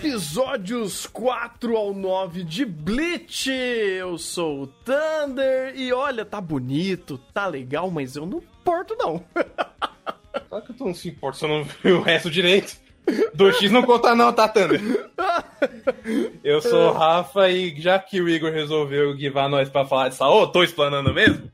episódios 4 ao 9 de Bleach. Eu sou o Thunder e olha, tá bonito, tá legal, mas eu não importo não. Claro que tu não se importa, você não viu o resto direito. 2x não conta não, tá, Thunder? Eu sou o Rafa e já que o Igor resolveu guivar nós pra falar disso, ô, oh, tô explanando mesmo,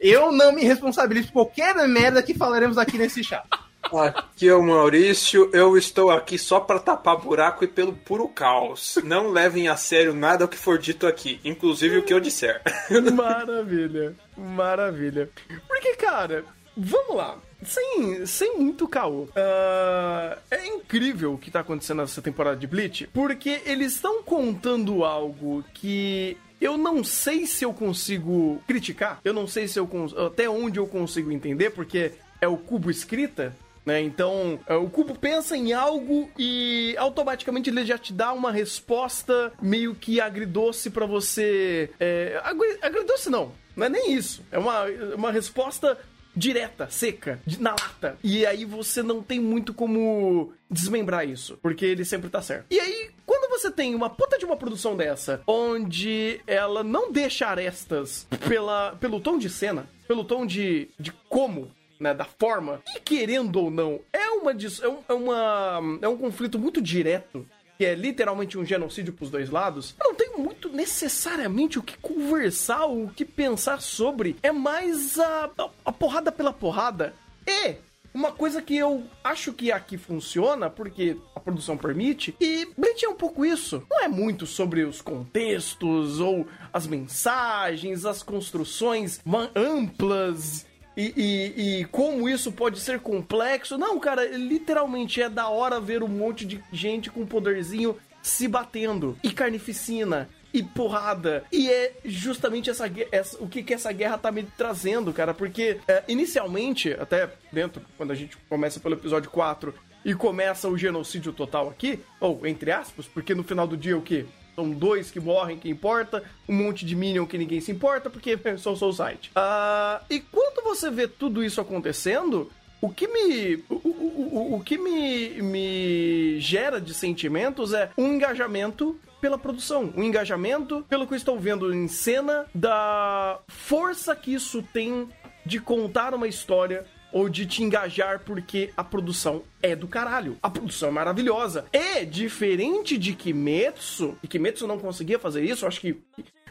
eu não me responsabilizo por qualquer merda que falaremos aqui nesse chat. Aqui é o Maurício, eu estou aqui só para tapar buraco e pelo puro caos. Não levem a sério nada o que for dito aqui, inclusive o que eu disser. Maravilha, maravilha. Porque, cara, vamos lá. Sem, sem muito caô. Uh, é incrível o que tá acontecendo nessa temporada de Bleach, porque eles estão contando algo que eu não sei se eu consigo criticar, eu não sei se eu até onde eu consigo entender, porque é o cubo escrita, né? Então, é, o cubo pensa em algo e automaticamente ele já te dá uma resposta meio que agridoce para você. É, agridoce não, não é nem isso. É uma, uma resposta direta, seca, na lata. E aí você não tem muito como desmembrar isso, porque ele sempre tá certo. E aí, quando você tem uma puta de uma produção dessa, onde ela não deixa arestas pela, pelo tom de cena, pelo tom de, de como né, da forma. E querendo ou não, é uma, é, um, é, uma, é um conflito muito direto que é literalmente um genocídio pros dois lados, não tem muito necessariamente o que conversar, o que pensar sobre. É mais a, a, a porrada pela porrada. E uma coisa que eu acho que aqui funciona, porque a produção permite, e Bleach é um pouco isso. Não é muito sobre os contextos ou as mensagens, as construções amplas e, e, e, como isso pode ser complexo. Não, cara, literalmente é da hora ver um monte de gente com poderzinho se batendo. E carnificina. E porrada. E é justamente essa, essa o que, que essa guerra tá me trazendo, cara. Porque, é, inicialmente, até dentro, quando a gente começa pelo episódio 4 e começa o genocídio total aqui, ou entre aspas, porque no final do dia o que? São dois que morrem, que importa, um monte de Minion que ninguém se importa, porque sou Soul Site. Uh, e quando você vê tudo isso acontecendo, o que me. O, o, o, o que me, me gera de sentimentos é um engajamento pela produção, um engajamento pelo que eu estou vendo em cena, da força que isso tem de contar uma história ou de te engajar porque a produção é do caralho. A produção é maravilhosa. É diferente de Kimetsu, e Kimetsu não conseguia fazer isso, acho que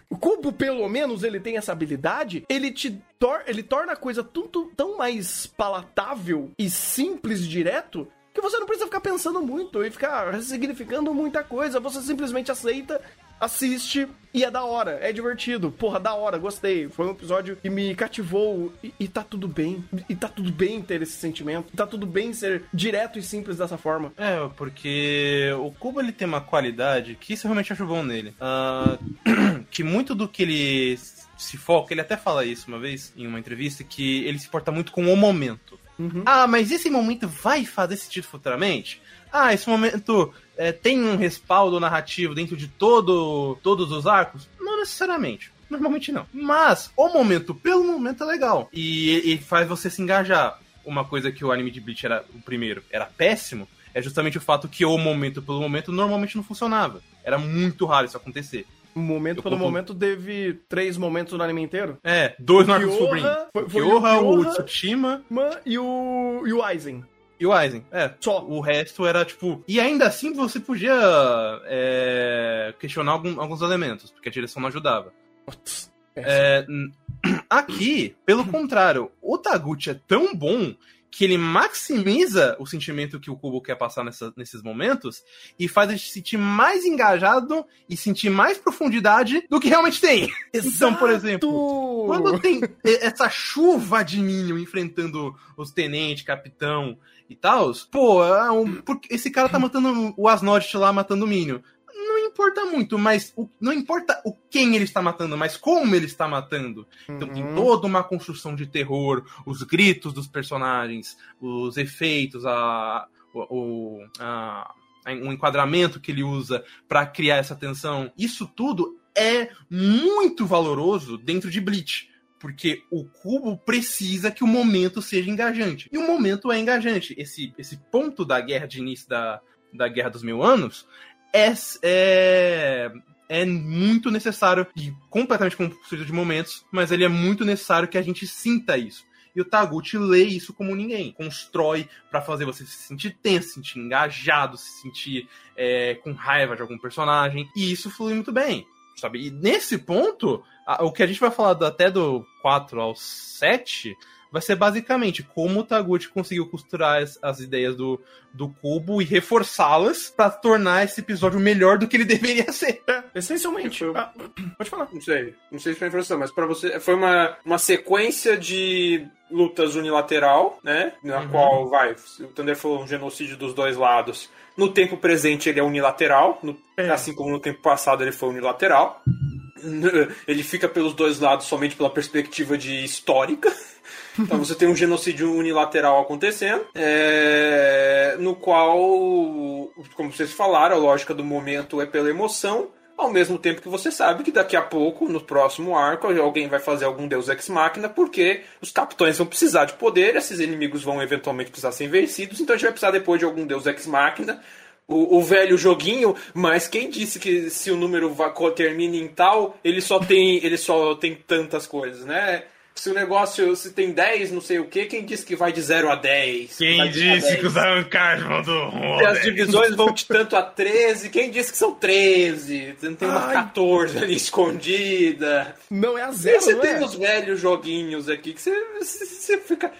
o Cubo, pelo menos, ele tem essa habilidade, ele te tor ele torna a coisa tão, tão mais palatável e simples e direto que você não precisa ficar pensando muito e ficar significando muita coisa. Você simplesmente aceita assiste e é da hora, é divertido. Porra, da hora, gostei. Foi um episódio que me cativou e, e tá tudo bem. E tá tudo bem ter esse sentimento. Tá tudo bem ser direto e simples dessa forma. É, porque o Cubo ele tem uma qualidade que isso realmente acho bom nele. Uh, que muito do que ele se foca, ele até fala isso uma vez em uma entrevista, que ele se porta muito com o momento. Uhum. Ah, mas esse momento vai fazer sentido futuramente? Ah, esse momento é, tem um respaldo narrativo dentro de todo, todos os arcos? Não necessariamente. Normalmente não. Mas o momento, pelo momento, é legal. E, e faz você se engajar. Uma coisa que o anime de Bleach era o primeiro, era péssimo, é justamente o fato que o momento pelo momento normalmente não funcionava. Era muito raro isso acontecer. Momento eu pelo confundo. momento teve três momentos no anime inteiro? É, dois no arco sobrinho. Foi, foi o Kyoha, o Tsushima e o, e o Aizen. E o Aizen, é. Só. O resto era tipo. E ainda assim você podia é, questionar algum, alguns elementos, porque a direção não ajudava. É, aqui, pelo contrário, o Taguchi é tão bom que ele maximiza o sentimento que o Kubo quer passar nessa, nesses momentos e faz a gente se sentir mais engajado e sentir mais profundidade do que realmente tem. Exato. Então, por exemplo, quando tem essa chuva de Minion enfrentando os tenentes, capitão e tal, pô, é um, esse cara tá matando o Asnodit lá, matando o Minion não importa muito, mas o, não importa o quem ele está matando, mas como ele está matando. Então tem uhum. toda uma construção de terror, os gritos dos personagens, os efeitos, a, o, a, o enquadramento que ele usa para criar essa tensão. Isso tudo é muito valoroso dentro de Bleach. Porque o cubo precisa que o momento seja engajante. E o momento é engajante. Esse, esse ponto da guerra de início da, da Guerra dos Mil Anos é, é é muito necessário e completamente construído de momentos, mas ele é muito necessário que a gente sinta isso. E o Taguchi lê isso como ninguém. Constrói para fazer você se sentir tenso, se sentir engajado, se sentir é, com raiva de algum personagem. E isso flui muito bem. Sabe? E nesse ponto, a, o que a gente vai falar do, até do 4 ao 7 vai ser basicamente como o Taguchi conseguiu costurar as, as ideias do, do cubo e reforçá-las para tornar esse episódio melhor do que ele deveria ser. É, essencialmente. Tipo, ah, pode falar. Não sei, não sei se foi informação, mas para você foi uma, uma sequência de lutas unilateral, né? Na uhum. qual vai, o Thunder foi um genocídio dos dois lados. No tempo presente ele é unilateral, no, é. assim como no tempo passado ele foi unilateral. Ele fica pelos dois lados somente pela perspectiva de histórica. Então você tem um genocídio unilateral acontecendo, é, no qual, como vocês falaram, a lógica do momento é pela emoção, ao mesmo tempo que você sabe que daqui a pouco, no próximo arco, alguém vai fazer algum Deus Ex Machina, porque os capitães vão precisar de poder, esses inimigos vão eventualmente precisar ser vencidos, então a gente vai precisar depois de algum Deus Ex Machina. O, o velho joguinho, mas quem disse que se o número termina em tal, ele só tem, ele só tem tantas coisas, né? Se o negócio se tem 10, não sei o que, quem disse que vai de 0 a 10? Quem disse que os arrancares vão do E as divisões vão de tanto a 13, quem disse que são 13? Tem uma Ai. 14 ali escondida. Não é a zero, Você tem é? os velhos joguinhos aqui que você, você fica...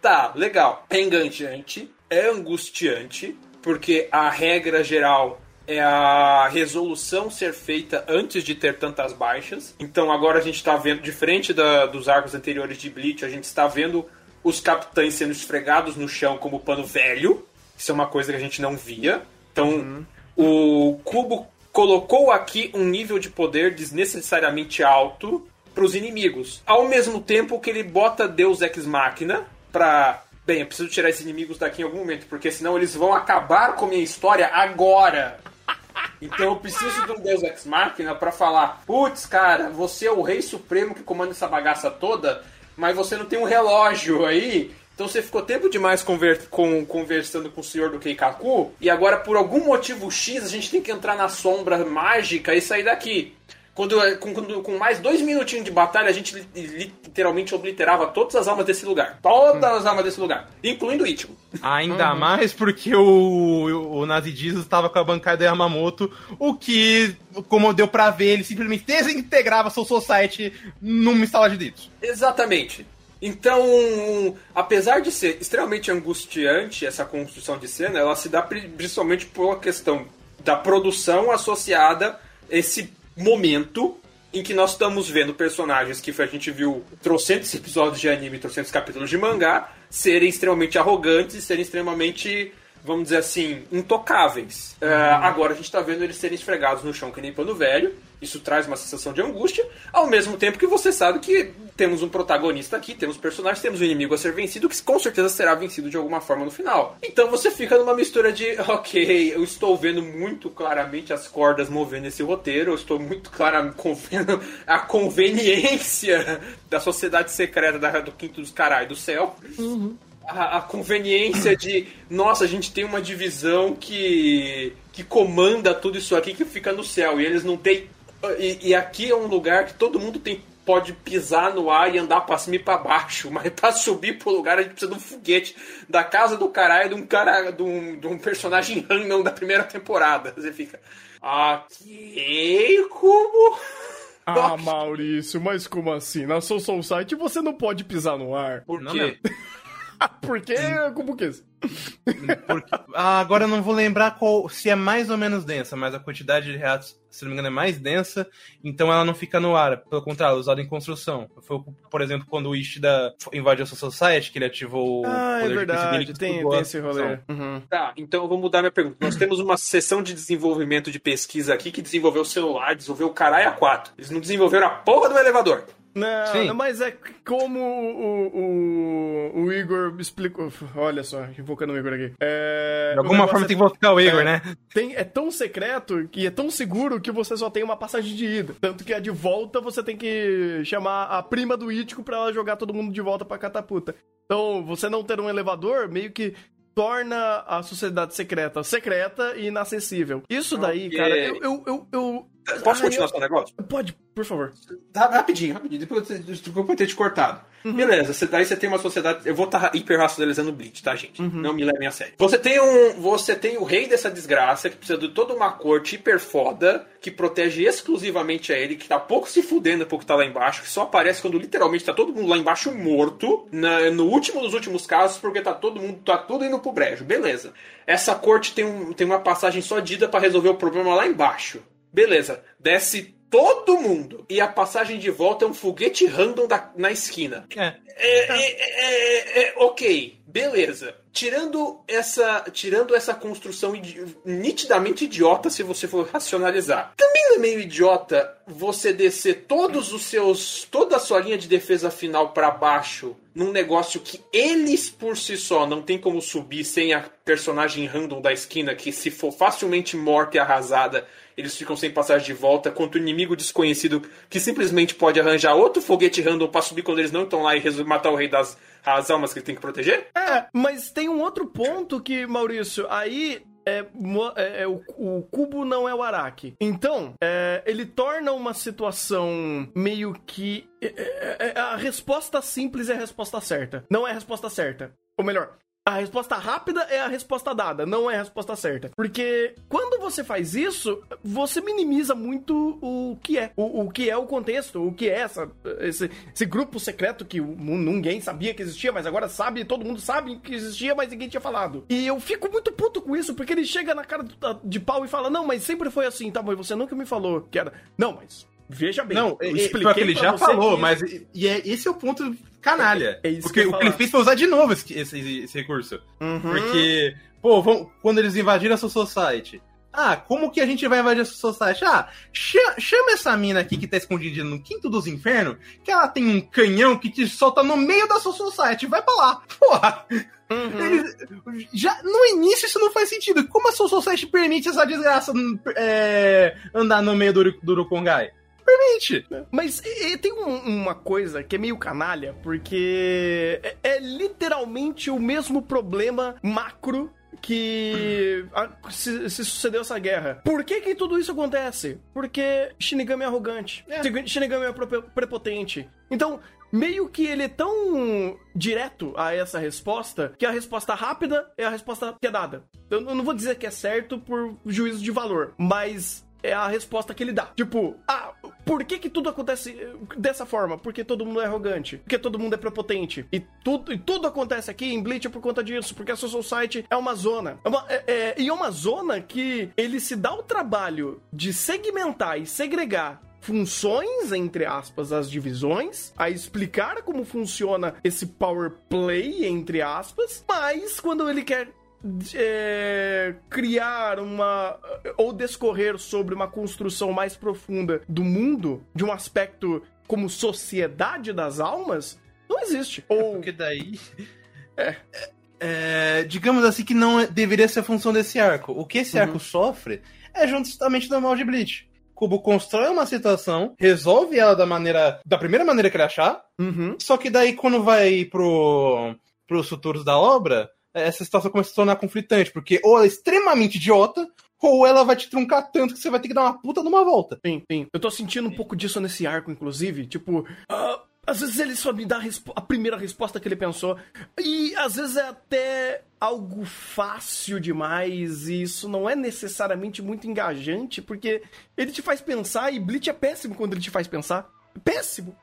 Tá, legal. É enganchante, é angustiante, porque a regra geral é a resolução ser feita antes de ter tantas baixas. Então agora a gente está vendo, diferente da, dos arcos anteriores de Bleach, a gente está vendo os capitães sendo esfregados no chão como pano velho. Isso é uma coisa que a gente não via. Então uhum. o Cubo colocou aqui um nível de poder desnecessariamente alto para os inimigos. Ao mesmo tempo que ele bota Deus Ex Machina para Bem, eu preciso tirar esses inimigos daqui em algum momento, porque senão eles vão acabar com a minha história agora. Então eu preciso de um Deus Ex Machina para falar: putz, cara, você é o rei supremo que comanda essa bagaça toda, mas você não tem um relógio aí. Então você ficou tempo demais conver com, conversando com o senhor do Keikaku, e agora por algum motivo X a gente tem que entrar na sombra mágica e sair daqui. Quando, com, com, mais dois minutinhos de batalha, a gente literalmente obliterava todas as almas desse lugar. Todas hum. as almas desse lugar, incluindo o Ichigo. Ainda uhum. mais porque o, o Nazi Jesus estava com a bancada Yamamoto, o que, como deu pra ver, ele simplesmente desintegrava Soul Society numa instala de dedos. Exatamente. Então, apesar de ser extremamente angustiante essa construção de cena, ela se dá principalmente por uma questão da produção associada a esse momento em que nós estamos vendo personagens que a gente viu trocentos episódios de anime, trocentos capítulos de mangá, serem extremamente arrogantes, serem extremamente, vamos dizer assim, intocáveis. Uhum. Uh, agora a gente está vendo eles serem esfregados no chão que nem pano velho, isso traz uma sensação de angústia, ao mesmo tempo que você sabe que temos um protagonista aqui, temos personagens, temos um inimigo a ser vencido, que com certeza será vencido de alguma forma no final. Então você fica numa mistura de, ok, eu estou vendo muito claramente as cordas movendo esse roteiro, eu estou muito claramente vendo a conveniência da sociedade secreta da, do Quinto dos Carai do Céu. Uhum. A, a, conveniência de, nossa, a gente tem uma divisão que que comanda tudo isso aqui que fica no céu e eles não têm e, e, aqui é um lugar que todo mundo tem, pode pisar no ar e andar pra cima e pra baixo, mas pra subir pro lugar a gente precisa de um foguete da casa do caralho, de um cara, de um, de um personagem random da primeira temporada. Você fica, ok, como? Ah, Maurício, mas como assim? Na Soul Site você não pode pisar no ar. Por quê? Por quê? Como que é isso? Porque, ah, agora eu não vou lembrar qual, se é mais ou menos densa, mas a quantidade de reatos, se não me engano, é mais densa, então ela não fica no ar. Pelo contrário, usada em construção. Foi, por exemplo, quando o Ishida invadiu a Society, que ele ativou ah, o é poder é verdade. de tem, tem esse rolê. Uhum. Tá, então eu vou mudar minha pergunta. Nós temos uma sessão de desenvolvimento de pesquisa aqui que desenvolveu o celular, desenvolveu o caralho A4. Eles não desenvolveram a porra do elevador. Não, Sim. mas é como o, o, o Igor explicou. Olha só, invocando o Igor aqui. É, de alguma forma é, tem que invocar o Igor, é, né? Tem, é tão secreto que é tão seguro que você só tem uma passagem de ida. Tanto que a de volta você tem que chamar a prima do Ítico pra ela jogar todo mundo de volta pra catapulta. Então, você não ter um elevador, meio que torna a sociedade secreta secreta e inacessível. Isso daí, Ok. cara, eu. eu, eu, eu- Posso Ai, continuar seu negócio? eu- Pode, por favor. Ra- Rapidinho, rapidinho. Depois eu- desculpa eu ter te cortado. Beleza, você, daí você tem uma sociedade. Eu vou estar hiperracionalizando o Bleach, tá, gente? Não me levem a sério. Você tem um. Você tem o rei dessa desgraça que precisa de toda uma corte hiper foda que protege exclusivamente a ele, que tá pouco se fudendo porque tá lá embaixo, que só aparece quando literalmente tá todo mundo lá embaixo morto, na- no último dos últimos casos, porque tá todo mundo, tá tudo indo pro brejo. Beleza. Essa corte tem, um, tem uma passagem só dita pra resolver o problema lá embaixo. Beleza, desce todo mundo. E a passagem de volta é um foguete random da- na esquina. É. É, é, é, é, ok, beleza. Tirando essa, tirando essa construção idi- nitidamente idiota, se você for racionalizar. Também é meio idiota você descer todos os seus. toda a sua linha de defesa final pra baixo num negócio que eles por si só não tem como subir sem a personagem random da esquina, que se for facilmente morta e arrasada, eles ficam sem passagem de volta, contra o inimigo desconhecido que simplesmente pode arranjar outro foguete random pra subir quando eles não estão lá e matar o rei das as almas que ele tem que proteger? É, mas tem um outro ponto que, Maurício, aí é, é- é o, o cubo não é o Araki. Então, é, ele torna uma situação meio que. é, é, é, a resposta simples é a resposta certa. Não é a resposta certa. Ou melhor. A resposta rápida é a resposta dada, não é a resposta certa. Porque quando você faz isso, você minimiza muito o que é. O, o que é o contexto, o que é essa, esse, esse grupo secreto que ninguém sabia que existia, mas agora sabe, todo mundo sabe que existia, mas ninguém tinha falado. E eu fico muito puto com isso, porque ele chega na cara de pau e fala: Não, mas sempre foi assim, tá, mas você nunca me falou que era. Não, mas veja bem. Não, eu é, pior que ele já falou, que- mas e, e é, esse é o ponto canalha. É isso porque o que ele fez foi usar de novo esse, esse, esse recurso. Uhum. Porque, pô, vão- quando eles invadiram a sua society. Ah, como que a gente vai invadir a sua society? Ah, cha- chama essa mina aqui que tá escondida no quinto dos infernos, que ela tem um canhão que te solta no meio da sua society. Vai pra lá. Porra! Uhum. Eles- já no início isso não faz sentido. Como a sua society permite essa desgraça é, andar no meio do, do Urukongai? Permite. Mas e tem um- uma coisa que é meio canalha, porque é, é literalmente o mesmo problema macro que a- se, se sucedeu essa guerra. Por que que tudo isso acontece? Porque Shinigami é arrogante. Shinigami é prepo- prepotente. Então, meio que ele é tão direto a essa resposta que a resposta rápida é a resposta que é dada. Eu não vou dizer que é certo por juízo de valor, mas é a resposta que ele dá. Tipo, ah, por que que tudo acontece eh, dessa forma? Porque todo mundo é arrogante, porque todo mundo é prepotente. E tudo, e tudo acontece aqui em Bleach é por conta disso, porque a Social Society é uma zona. É uma- é- é- e é uma zona que ele se dá o trabalho de segmentar e segregar funções, entre aspas, as divisões, a explicar como funciona esse power play, entre aspas, mas quando ele quer é, criar uma. ou descorrer sobre uma construção mais profunda do mundo, de um aspecto como sociedade das almas, não existe. Ou. Porque daí. É, digamos assim que não é- deveria ser a função desse arco. O que esse Uhum. arco sofre é justamente do mal de Bleach. Kubo constrói uma situação, resolve ela da maneira. da primeira maneira que ele achar, Uhum. só que daí quando vai pro. pros futuros da obra, essa situação começa a se tornar conflitante, porque ou ela é extremamente idiota, ou ela vai te truncar tanto que você vai ter que dar uma puta numa volta. Sim, sim. Eu tô sentindo um pouco disso nesse arco, inclusive. Tipo, ah, às vezes ele só me dá a, a primeira resposta que ele pensou. E às vezes é até algo fácil demais. E isso não é necessariamente muito engajante, porque ele te faz pensar. E Bleach é péssimo quando ele te faz pensar. Péssimo!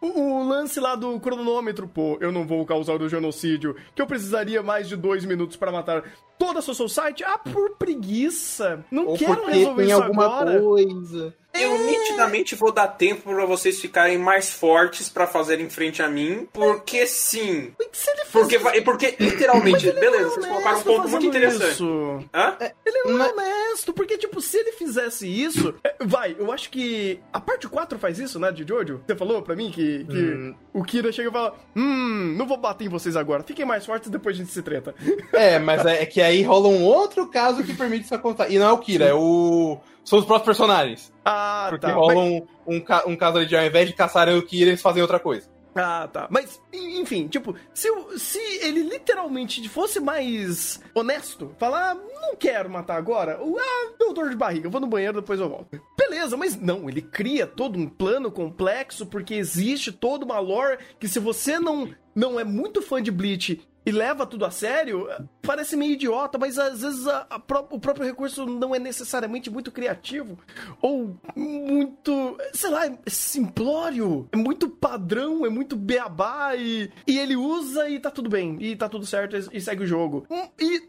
O, o lance lá do cronômetro, pô, eu não vou causar o genocídio, que eu precisaria mais de dois minutos pra matar toda a sua society. Ah, por preguiça! Não Ou quero resolver isso alguma agora. coisa. Eu nitidamente vou dar tempo pra vocês ficarem mais fortes pra fazerem frente a mim, porque sim. Se ele Porque, porque literalmente, beleza, vocês é colocaram um ponto muito interessante. isso. Hã? Ele não é honesto, porque, tipo, se ele fizesse isso. é, Vai, eu acho que. A parte 4 faz isso, né, de Jojo? Você falou pra mim que, que Hum. o Kira chega e fala: Hum, não vou bater em vocês agora. Fiquem mais fortes depois a gente se treta. É, mas é, é que aí rola um outro caso que permite isso acontecer. E não é o Kira, é o. São os próprios personagens. Ah, Porque tá. rola Mas- um, um, um caso ali de ao invés de caçarem o Kira, eles fazem outra coisa. Ah, tá. Mas, enfim, tipo, se, se ele literalmente fosse mais honesto, falar, não quero matar agora, ah, deu dor de barriga, eu vou no banheiro, depois eu volto. Beleza, mas não, ele cria todo um plano complexo, porque existe toda uma lore que se você não, não é muito fã de Bleach e leva tudo a sério, parece meio idiota, mas às vezes a, a, o próprio recurso não é necessariamente muito criativo ou muito, sei lá, é simplório, é muito padrão, é muito beabá e, e ele usa e tá tudo bem, e tá tudo certo e, e segue o jogo. Hum, e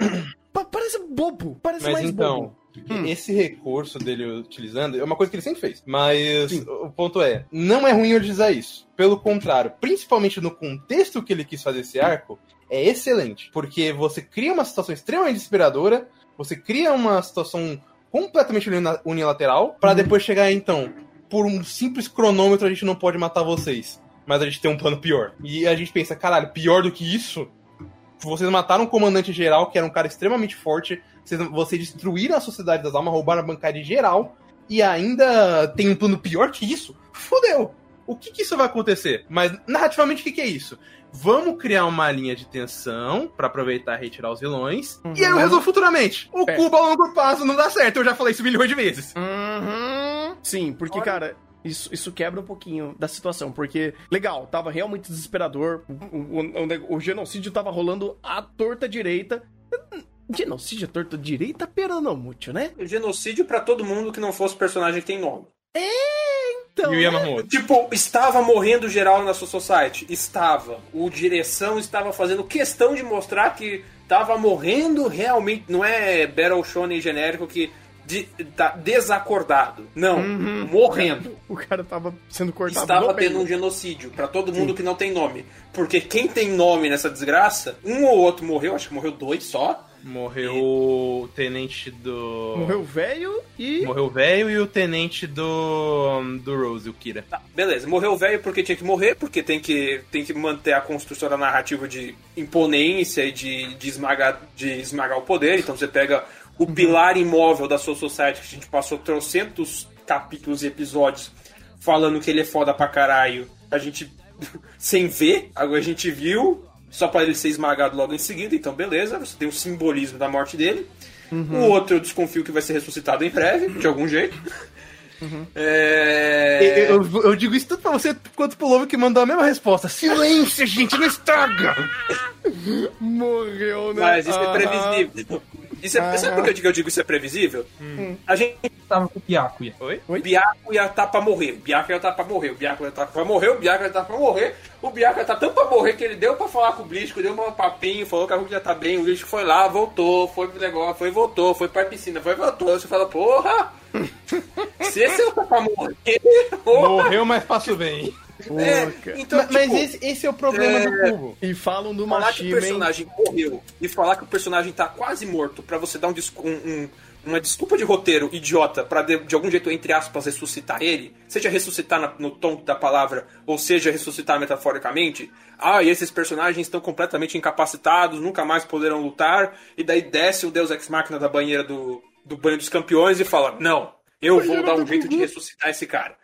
parece bobo, parece mas mais então... bobo. Hum. Esse recurso dele utilizando é uma coisa que ele sempre fez. Mas Sim. o ponto é, não é ruim utilizar isso. Pelo contrário, principalmente no contexto que ele quis fazer esse arco, é excelente. Porque você cria uma situação extremamente desesperadora, você cria uma situação completamente unilateral, para hum. depois chegar, então, por um simples cronômetro a gente não pode matar vocês. Mas a gente tem um plano pior. E a gente pensa, caralho, pior do que isso? Vocês mataram um comandante geral, que era um cara extremamente forte. Vocês, vocês destruíram a sociedade das almas, roubaram a bancada geral. E ainda tem um plano pior que isso? Fudeu! O que, que isso vai acontecer? Mas, narrativamente, o que, que é isso? Vamos criar uma linha de tensão para aproveitar e retirar os vilões. Uhum. E aí eu resolvo futuramente. O cubo a longo prazo não dá certo. Eu já falei isso milhões de vezes. Uhum. Sim, porque, Olha. cara, isso, isso quebra um pouquinho da situação, porque, legal, tava realmente desesperador, o, o, o, o genocídio tava rolando à torta direita. Genocídio à torta direita, pera não muito, né? Genocídio para todo mundo que não fosse personagem que tem nome. É, então. E o Yamamoto. Né? Tipo, estava morrendo geral na sua society. Estava. O direção estava fazendo questão de mostrar que estava morrendo realmente. Não é Battle Shonen genérico que de, tá desacordado. Não, uhum. morrendo. O cara tava sendo cortado. Estava tendo um genocídio para todo mundo Sim. que não tem nome. Porque quem tem nome nessa desgraça, um ou outro morreu, acho que morreu dois só. Morreu e... o tenente do. Morreu o velho e. Morreu o velho e o tenente do. do Rose, o Kira. Tá, beleza. Morreu o velho porque tinha que morrer, porque tem que, tem que manter a construção da narrativa de imponência e de, de, esmagar, de esmagar o poder. Então você pega o pilar imóvel da sua society, que a gente passou trocentos capítulos e episódios falando que ele é foda pra caralho. A gente. sem ver, agora a gente viu só para ele ser esmagado logo em seguida. Então, beleza, você tem o simbolismo da morte dele. Uhum. O outro eu desconfio que vai ser ressuscitado em breve, de algum jeito. Uhum. É... Eu, eu, eu, digo isso tudo pra você quanto pro Lobo que mandou a mesma resposta. Silêncio, gente, não estraga! Morreu, né? Mas isso é previsível. Isso é, Sabe por que eu digo, isso é previsível? Hum. A gente tava com o Byakuya. Oi? O Byakuya tá pra morrer. O Byakuya tá pra morrer. O Byakuya tá pra morrer. O Byakuya tá pra morrer. O Byakuya tá tão pra morrer que ele deu pra falar com o Blisco, deu um papinho, falou que a Hulk já tá bem. O Blisco foi lá, voltou, foi pro negócio, foi voltou, foi pra piscina, foi voltou. Você fala, porra! Se esse é o tá pra morrer. Porra. Morreu, mas passo bem. É, então, mas, tipo, mas esse, esse, é o problema é... do cubo. E falam do falar que o personagem morreu e falar que o personagem tá quase morto para você dar um, um, um, uma desculpa de roteiro idiota para de, de, algum jeito, entre aspas, ressuscitar ele, seja ressuscitar na, no tom da palavra, ou seja ressuscitar metaforicamente, ah, e esses personagens estão completamente incapacitados, nunca mais poderão lutar, e daí desce o Deus Ex Machina da banheira do, do banho dos campeões e fala, não, eu vou dar um jeito de ressuscitar esse cara.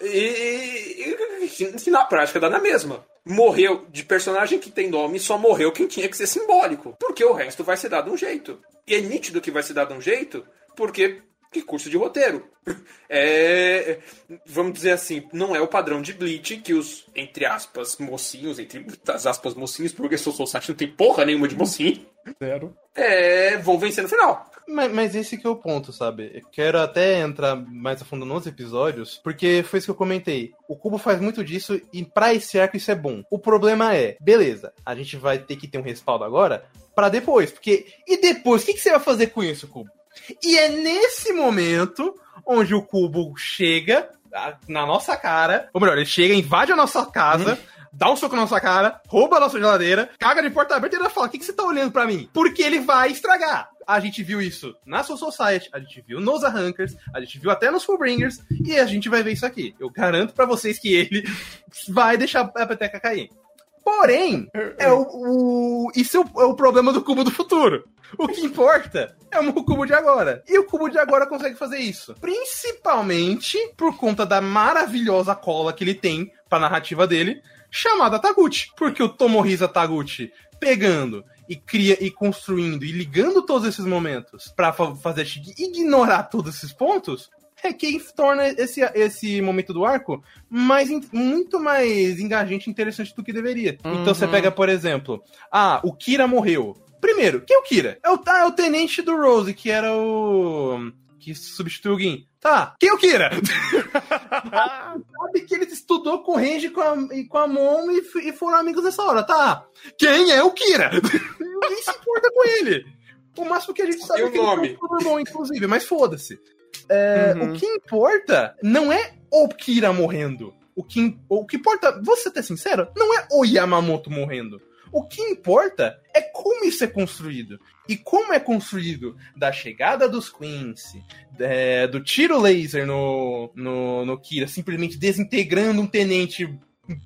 E, que na prática dá na mesma. Morreu de personagem que tem nome, só morreu quem tinha que ser simbólico. Porque o resto vai ser dado um jeito. E é nítido que vai ser dado um jeito, porque que curso de roteiro. É, vamos dizer assim, não é o padrão de Bleach que os, entre aspas, mocinhos, entre as aspas mocinhos, porque Soul Society não tem porra nenhuma de mocinho. Zero. É, vão vencer no final. Mas, mas, esse que é o ponto, sabe? quero até entrar mais a fundo nos episódios, porque foi isso que eu comentei. O Cubo faz muito disso e pra esse arco isso é bom. O problema é, beleza, a gente vai ter que ter um respaldo agora para depois, porque e depois, o que, que você vai fazer com isso, Cubo? E é nesse momento onde o Cubo chega na nossa cara, ou melhor, ele chega, invade a nossa casa, hum dá um soco na nossa cara, rouba a nossa geladeira, caga de porta aberta e ainda fala: O que, que você tá olhando para mim? Porque ele vai estragar. A gente viu isso na Soul Society, a gente viu nos Arrankers, a gente viu até nos Fullbringers, e a gente vai ver isso aqui. Eu garanto para vocês que ele vai deixar a peteca cair. Porém, é o, o isso é o, é o, problema do cubo do futuro. O que importa é o cubo de agora. E o cubo de agora consegue fazer isso. Principalmente por conta da maravilhosa cola que ele tem pra narrativa dele, chamada Taguchi. Porque o Tomohisa Taguchi pegando e cria e construindo e ligando todos esses momentos para fazer a Shigi ignorar todos esses pontos, é quem torna esse, esse momento do arco mais, muito mais engajante e interessante do que deveria. Uhum. Então você uhum. pega, por exemplo, ah, o Kira morreu. Primeiro, quem é o Kira? É o, ah, é o tenente do Rose, que era o. que substituiu o Gin. Tá, quem é o Kira? Sabe que ele estudou com o Range com a, e com a Mom e, e foram amigos nessa hora. Tá, quem é o Kira? Ninguém se importa com ele. O máximo que a gente sabe é que nome? ele é bom, inclusive, mas foda-se. É, uhum. O que importa não é o Kira morrendo. O que, o que importa, vou ser até sincero, não é o Yamamoto morrendo. O que importa é como isso é construído. E como é construído da chegada dos Quincy, é, do tiro laser no, no, no Kira, simplesmente desintegrando um tenente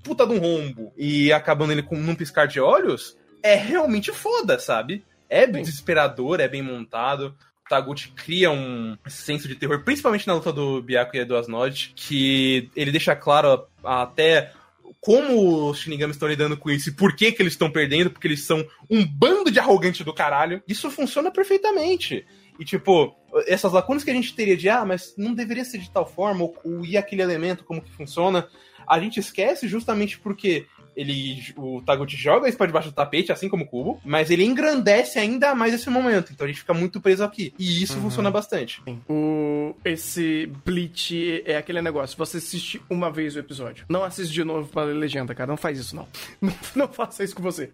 puta de um rombo e acabando ele com num piscar de olhos, é realmente foda, sabe? É desesperador, é bem montado. Taguchi cria um senso de terror, principalmente na luta do Byaku e do Asnod, que ele deixa claro até como os Shinigamis estão lidando com isso e por que, que eles estão perdendo, porque eles são um bando de arrogante do caralho. Isso funciona perfeitamente. E, tipo, essas lacunas que a gente teria de, ah, mas não deveria ser de tal forma, ou, ou e aquele elemento, como que funciona, a gente esquece justamente porque ele o Taguchi joga isso pra debaixo do tapete, assim como o Cubo, mas ele engrandece ainda mais esse momento. Então a gente fica muito preso aqui. E isso uhum. funciona bastante. O, esse Bleach é aquele negócio. Você assiste uma vez o episódio. Não assiste de novo pra ler legenda, cara. Não faz isso, não. Não, não faça isso com você.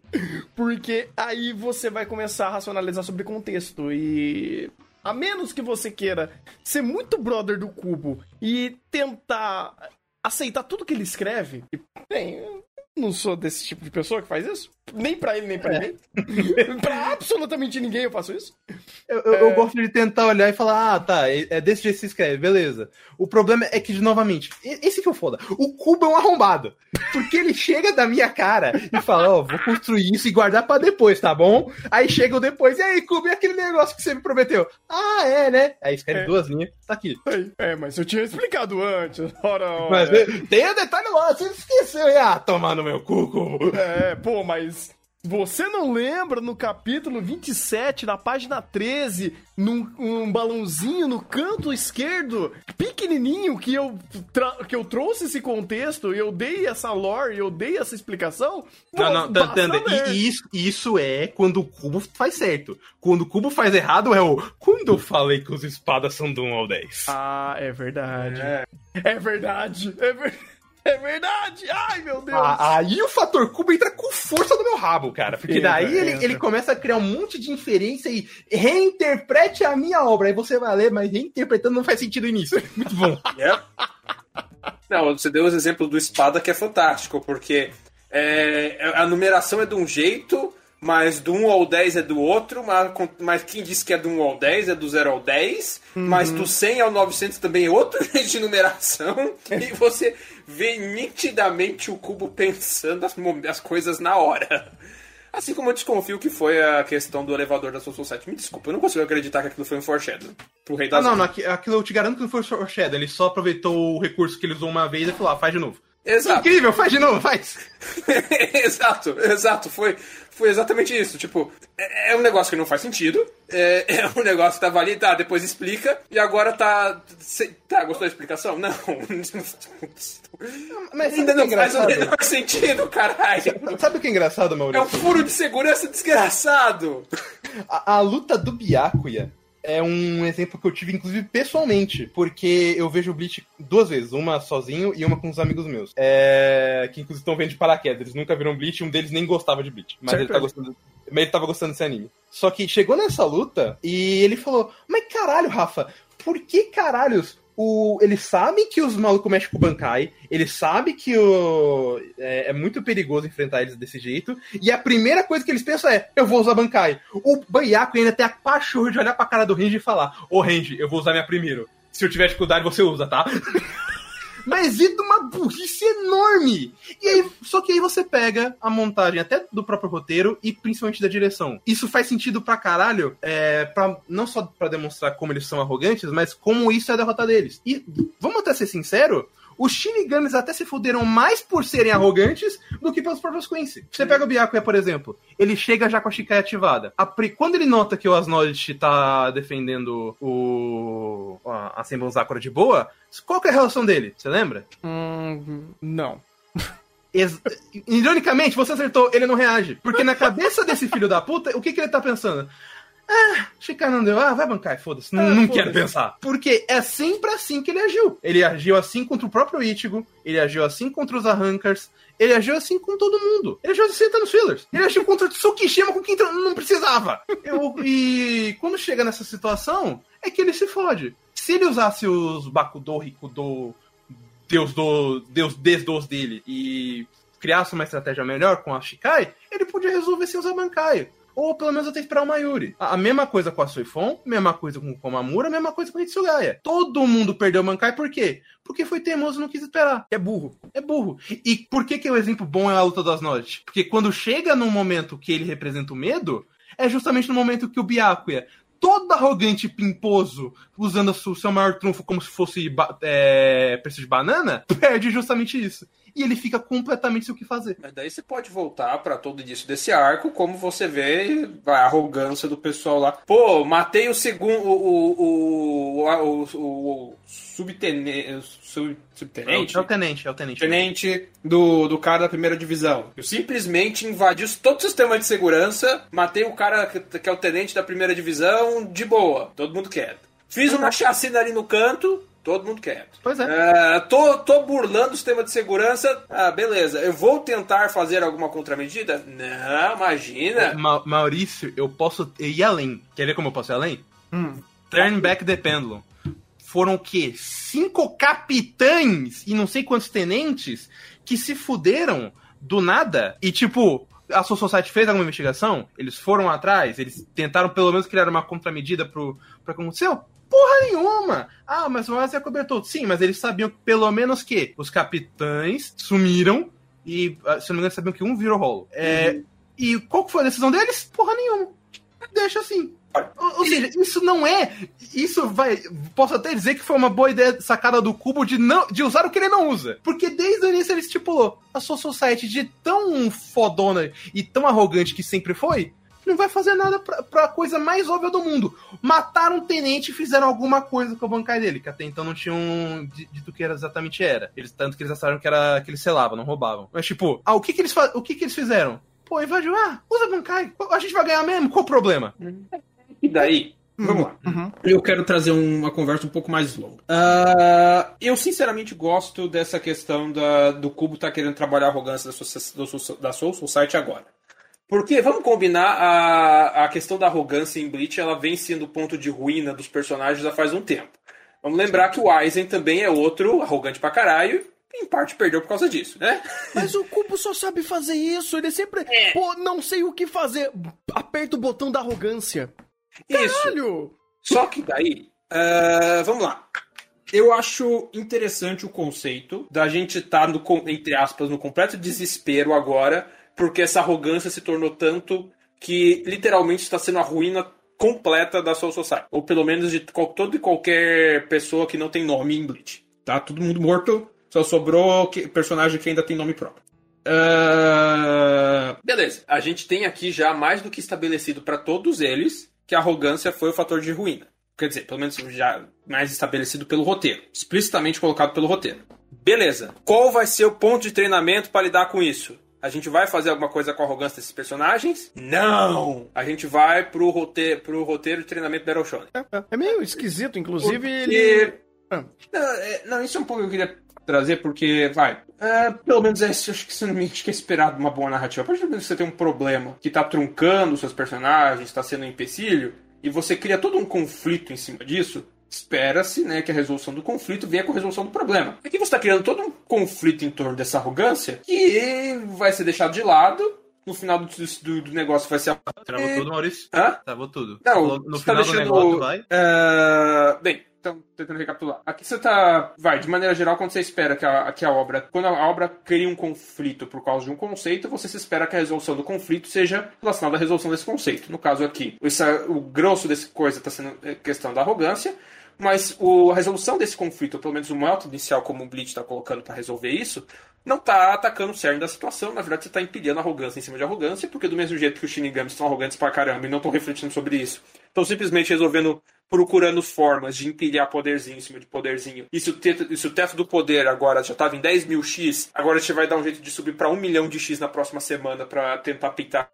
Porque aí você vai começar a racionalizar sobre contexto. E a menos que você queira ser muito brother do Cubo e tentar aceitar tudo que ele escreve, bem, não sou desse tipo de pessoa que faz isso. Nem pra ele, nem pra é. ninguém. pra absolutamente ninguém eu faço isso. Eu, eu, é... eu, gosto de tentar olhar e falar, ah, tá, é, é desse jeito que se escreve, beleza. O problema é que, novamente, esse que é o foda. O cubo é um arrombado. Porque ele chega da minha cara e fala, ó, oh, vou construir isso e guardar pra depois, tá bom? Aí chega o depois, e aí, cubo, e aquele negócio que você me prometeu? Ah, é, né? Aí escreve é. duas linhas, tá aqui. É, mas eu tinha explicado antes. Ora, ora. Mas tem um detalhe lá, você esqueceu. Ah, tomar no meu cu, cubo. É, pô, mas você não lembra no capítulo 27, na página 13, num um balãozinho no canto esquerdo, pequenininho, que eu, que eu trouxe esse contexto, eu dei essa lore, eu dei essa explicação? Não, não, Tanda, e isso, isso é quando o cubo faz certo. Quando o cubo faz errado é o. Quando eu falei que os espadas são do 1 ao 10. Ah, é verdade. É, é verdade. É verdade. É verdade! Ai, meu Deus! Ah, aí o fator cubo entra com força no meu rabo, cara. Porque daí entra, ele, entra. ele começa a criar um monte de inferência e reinterprete a minha obra. Aí você vai ler, mas reinterpretando não faz sentido nisso. Muito bom. Yep. Não, você deu o exemplo do espada que é fantástico, porque é, a numeração é de um jeito, mas do 1 ao 10 é do outro, mas, mas quem disse que é do 1 ao 10 é do 0 ao 10, uhum. mas do 100 ao 900 também é outro jeito de numeração, e você vê nitidamente o cubo pensando as, as coisas na hora. Assim como eu desconfio que foi a questão do elevador da Soul Society. Me desculpa, eu não consigo acreditar que aquilo foi um foreshadow. Pro rei das ah, não, não, aquilo eu te garanto que não foi um foreshadow. Ele só aproveitou o recurso que ele usou uma vez e falou, ah, faz de novo. Exato. Incrível, faz de novo, faz. exato, exato. Foi, foi exatamente isso. Tipo, é, é, um negócio que não faz sentido. É, é, um negócio que tava ali, tá, depois explica. E agora tá. Tá, gostou da explicação? Não. Mas ainda não faz o menor sentido, caralho. Sabe o que é engraçado, Maurício? É um furo de segurança desgraçado. A, a luta do Byakuya é um exemplo que eu tive, inclusive, pessoalmente, porque eu vejo o Bleach duas vezes, uma sozinho e uma com os amigos meus. É... Que inclusive estão vendo de paraquedas. Eles nunca viram Bleach, um deles nem gostava de Bleach. Mas ele, tá gostando... mas ele tava gostando desse anime. Só que chegou nessa luta e ele falou: Mas caralho, Rafa, por que caralhos o, eles sabem que os malucos mexem com o Bankai, eles sabem que o, é, é, muito perigoso enfrentar eles desse jeito, e a primeira coisa que eles pensam é: eu vou usar Bankai. O Baiaco ainda tem a pachorra de olhar pra cara do Range e falar: Ô Range, eu vou usar minha primeiro. Se eu tiver dificuldade, você usa, tá? Mas e de uma burrice enorme! E aí, só que aí você pega a montagem até do próprio roteiro e principalmente da direção. Isso faz sentido pra caralho, é, pra, não só para demonstrar como eles são arrogantes, mas como isso é a derrota deles. E vamos até ser sincero, os Shinigamis até se fuderam mais por serem arrogantes do que pelos próprios Quincy. Você pega o Byakuya, por exemplo, ele chega já com a Shikai ativada. A, quando ele nota que o Asnodit tá defendendo o a, a Senbon Sakura de boa, qual que é a relação dele? Você lembra? Hum, não. Ex Ironicamente, você acertou, ele não reage. Porque na cabeça desse filho da puta, o que, que ele tá pensando? Ah, Chica não deu. Ah, vai bancar, foda-se. Não, ah, não foda quero pensar. Porque é sempre assim que ele agiu. Ele agiu assim contra o próprio Ichigo, ele agiu assim contra os Arrancars, ele agiu assim com todo mundo. Ele agiu assim nos fillers. Ele agiu contra o Tsukishima com quem não precisava. Eu, e quando chega nessa situação, é que ele se fode. Se ele usasse os Bakudou, Rikudo, Deus do Deus desdos dele e criasse uma estratégia melhor com a Shikai, ele podia resolver sem usar Bankai. Ou pelo menos até esperar o Mayuri. A, a mesma coisa com a Suifon, mesma coisa com o Komamura, mesma coisa com o Hitsugaya. Todo mundo perdeu o Mankai por quê? Porque foi teimoso e não quis esperar. É burro. É burro. E por que, que o exemplo bom é a luta das Noite? Porque quando chega num momento que ele representa o medo, é justamente no momento que o Byakuya todo arrogante e pimposo, usando o seu maior trunfo como se fosse é, preço de banana, perde justamente isso e ele fica completamente sem o que fazer. Mas daí você pode voltar para todo início desse arco, como você vê a arrogância do pessoal lá. Pô, matei o segundo. O, o, o, o, o subtenente. Sub, subtenente? É o tenente, é o tenente. Tenente do, do cara da primeira divisão. Eu simplesmente invadi todo o sistema de segurança, matei o cara que, que é o tenente da primeira divisão de boa. Todo mundo quieto. Fiz uma chacina ali no canto, Todo mundo quieto. Pois é. é. tô, tô burlando o sistema de segurança. Ah, beleza. Eu vou tentar fazer alguma contramedida? Não, imagina. Ma Maurício, eu posso ir além. Quer ver como eu posso ir além? Hum. Turn back the pendulum. Foram o quê? Cinco capitães e não sei quantos tenentes que se fuderam do nada. E tipo, a Soul Society fez alguma investigação? Eles foram atrás? Eles tentaram pelo menos criar uma contramedida pro, pro que aconteceu? Porra nenhuma! Ah, mas o Asa cobertor. Sim, mas eles sabiam pelo menos que os capitães sumiram e, ah, se não me engano, sabiam que um virou rolo. É, uhum. E qual foi a decisão deles? Porra nenhuma. Deixa assim. Ou, ou seja, isso não é. Isso vai. Posso até dizer que foi uma boa ideia sacada do cubo de, não, de usar o que ele não usa. Porque desde o início ele estipulou a sua society de tão fodona e tão arrogante que sempre foi não vai fazer nada pra, pra coisa mais óbvia do mundo. Mataram um tenente e fizeram alguma coisa com a bancada dele, que até então não tinham dito que era exatamente era. Eles, tanto que eles acharam que era que eles selavam, não roubavam. Mas tipo, ah, o que que eles, o que que eles fizeram? Pô, invadiu, ah, usa Bankai. A gente vai ganhar mesmo, qual o problema? E daí? Vamos lá. Uhum. Eu quero trazer uma conversa um pouco mais longa. Uh, eu, sinceramente, gosto dessa questão da, do Cubo tá querendo trabalhar a arrogância da, sua, da Soul Society agora. Porque, vamos combinar, a, a questão da arrogância em Bleach, ela vem sendo ponto de ruína dos personagens já faz um tempo. Vamos lembrar que o Aizen também é outro arrogante pra caralho, em parte perdeu por causa disso, né? Mas o Cubo só sabe fazer isso, ele sempre, é. pô, não sei o que fazer, aperta o botão da arrogância. Isso. Caralho! Só que daí, uh, vamos lá. Eu acho interessante o conceito da gente estar, tá no, entre aspas, no completo desespero agora porque essa arrogância se tornou tanto que literalmente está sendo a ruína completa da Soul Society. Ou pelo menos de toda e qualquer pessoa que não tem nome em Bleach. Tá todo mundo morto, só sobrou que, personagem que ainda tem nome próprio. Uh... Beleza, a gente tem aqui já mais do que estabelecido para todos eles que a arrogância foi o fator de ruína. Quer dizer, pelo menos já mais estabelecido pelo roteiro, explicitamente colocado pelo roteiro. Beleza. Qual vai ser o ponto de treinamento para lidar com isso? A gente vai fazer alguma coisa com a arrogância desses personagens? Não! A gente vai pro roteiro, pro roteiro de treinamento Battle Shonen. É, é, é meio esquisito, inclusive porque... ele. Ah. Não, é, não, isso é um pouco que eu queria trazer, porque, vai, é, pelo menos é, acho que você não me que é esperado uma boa narrativa. A partir do momento que você tem um problema que tá truncando seus personagens, está sendo um empecilho, e você cria todo um conflito em cima disso, espera-se né, que a resolução do conflito venha com a resolução do problema. Aqui você está criando todo um conflito em torno dessa arrogância que vai ser deixado de lado. No final do, do, do negócio vai ser. Travou é... tudo, Maurício? Hã? Travou tudo. Não, no final tá deixando... do negócio vai. Uh... Bem, então, tentando recapitular. Aqui você tá. Vai, de maneira geral, quando você espera que a, que a obra. Quando a obra cria um conflito por causa de um conceito, você se espera que a resolução do conflito seja relacionada à resolução desse conceito. No caso aqui, o grosso dessa coisa está sendo questão da arrogância. Mas o, a resolução desse conflito, ou pelo menos o método inicial como o Bleach está colocando para resolver isso, não tá atacando o cerne da situação. Na verdade, você tá empilhando arrogância em cima de arrogância, porque do mesmo jeito que os Shinigamis estão arrogantes pra caramba e não estão refletindo sobre isso, estão simplesmente resolvendo, procurando formas de empilhar poderzinho em cima de poderzinho. E se o teto, se o teto do poder agora já tava em 10 mil X, agora você vai dar um jeito de subir para um milhão de X na próxima semana para tentar pintar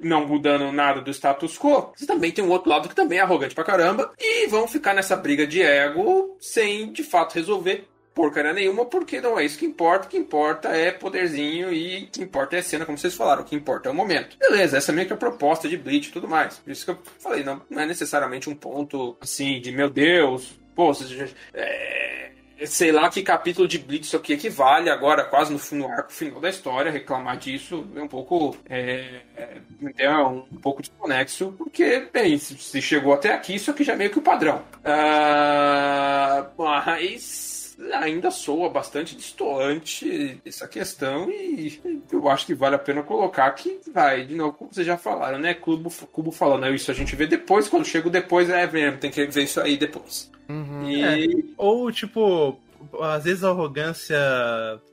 não mudando nada do status quo, você também tem um outro lado que também é arrogante pra caramba e vão ficar nessa briga de ego sem de fato resolver porcaria nenhuma, porque não é isso que importa. O que importa é poderzinho e o que importa é cena, como vocês falaram. O que importa é o momento. Beleza, essa é meio que a proposta de Bleach e tudo mais. Por isso que eu falei, não, não é necessariamente um ponto assim de meu Deus, pô, é, sei lá que capítulo de isso aqui equivale agora, quase no, no arco final da história. Reclamar disso é um pouco. É, é, um, um pouco desconexo, porque, bem, se, se, chegou até aqui, isso aqui já é meio que o padrão. Uh, mas ainda soa bastante distoante essa questão e eu acho que vale a pena colocar que vai, de novo, como vocês já falaram, né? Cubo, Cubo falando, isso a gente vê depois, quando chega depois é mesmo, tem que ver isso aí depois. Uhum. E... É. Ou, tipo, às vezes a arrogância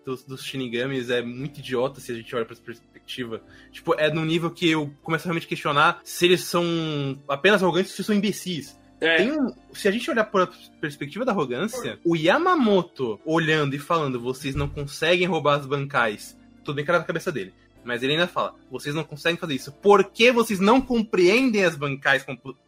dos, dos Shinigamis é muito idiota se a gente olha pra essa perspectiva. Tipo, é no nível que eu começo a realmente questionar se eles são apenas arrogantes ou se são imbecis. É. Um, se a gente olhar por perspectiva da arrogância, o Yamamoto olhando e falando, vocês não conseguem roubar as bancais. Tudo bem que era na cabeça dele. Mas ele ainda fala, vocês não conseguem fazer isso. Por que vocês não compreendem as bancais,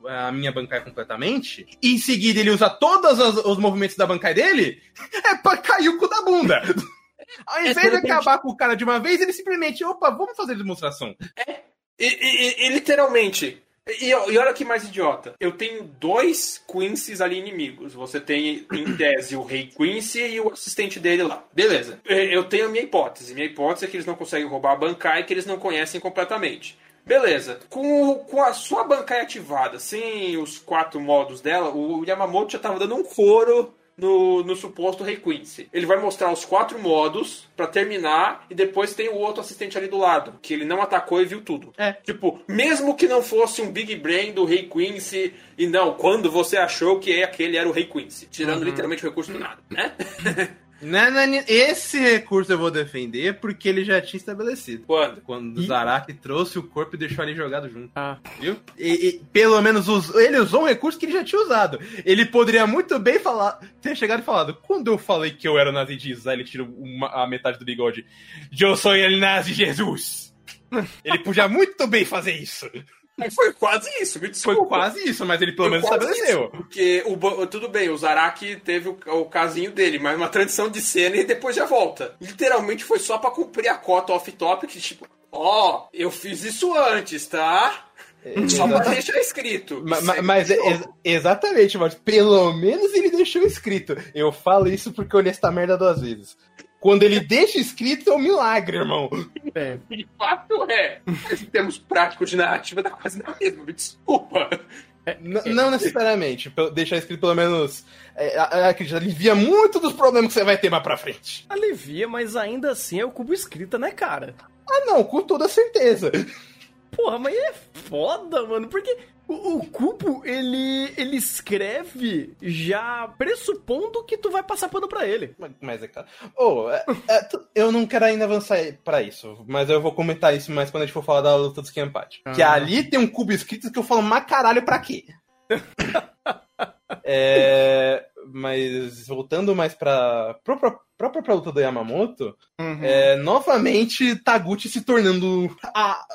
a minha bancai completamente? E em seguida ele usa todos os, os movimentos da bancai dele? É pra cair o cu da bunda. Ao invés é, de acabar com o cara de uma vez, ele simplesmente, opa, vamos fazer demonstração. É, e, e, e literalmente, e, e, olha que mais idiota. Eu tenho dois Quincy's ali inimigos. Você tem, em tese, o rei Quincy e o assistente dele lá. Beleza. Eu tenho a minha hipótese. Minha hipótese é que eles não conseguem roubar a Bankai que eles não conhecem completamente. Beleza. Com, com a sua Bankai ativada, sem os quatro modos dela, o Yamamoto já tava dando um couro no, no suposto Rei Quincy. Ele vai mostrar os quatro modos para terminar e depois tem o outro assistente ali do lado, que ele não atacou e viu tudo. É. Tipo, mesmo que não fosse um Big Brain do Rei Quincy e não, quando você achou que aquele era o Rei Quincy, tirando uhum. literalmente o recurso do nada, né? Esse recurso eu vou defender porque ele já tinha estabelecido. Quando? Quando o Zaraki trouxe o corpo e deixou ali jogado junto. Ah. Viu? E, e, pelo menos us, ele usou um recurso que ele já tinha usado. Ele poderia muito bem falar, ter chegado e falado: quando eu falei que eu era o nazi de Israel, ele tira uma, a metade do bigode. Eu sou o nazi Jesus. ele podia muito bem fazer isso. Foi quase isso, me desculpa. Foi quase isso, mas ele pelo Foi menos estabeleceu. Isso, porque o, tudo bem, o Zaraki teve o, o casinho dele, mas uma transição de cena e depois já volta. Literalmente foi só para cumprir a cota off-topic, tipo, ó, oh, eu fiz isso antes, tá? Só pra deixar escrito. Mas, mas é, exatamente, mas pelo menos ele deixou escrito. Eu falo isso porque eu li essa merda duas vezes. Quando ele deixa escrito, é um milagre, irmão. É. De fato é. Em termos práticos de narrativa, dá quase na mesma. Me desculpa. É, não necessariamente. Deixar escrito pelo menos. É, acredito, alivia muito dos problemas que você vai ter mais pra frente. Alivia, mas ainda assim é o cubo escrita, né, cara? Ah, não, com toda certeza. Porra, mas é foda, mano, porque o, o Cubo, ele, ele escreve já pressupondo que tu vai passar pano pra ele. Mas, é claro. Oh, é, é, eu não quero ainda avançar para isso, mas eu vou comentar isso mais quando a gente for falar da luta dos Kenpachi. Ah. Que ali tem um cubo escrito que eu falo, mas caralho, pra quê? é, mas voltando mais pra própria, própria luta do Yamamoto, uhum. é, novamente Taguchi se tornando a,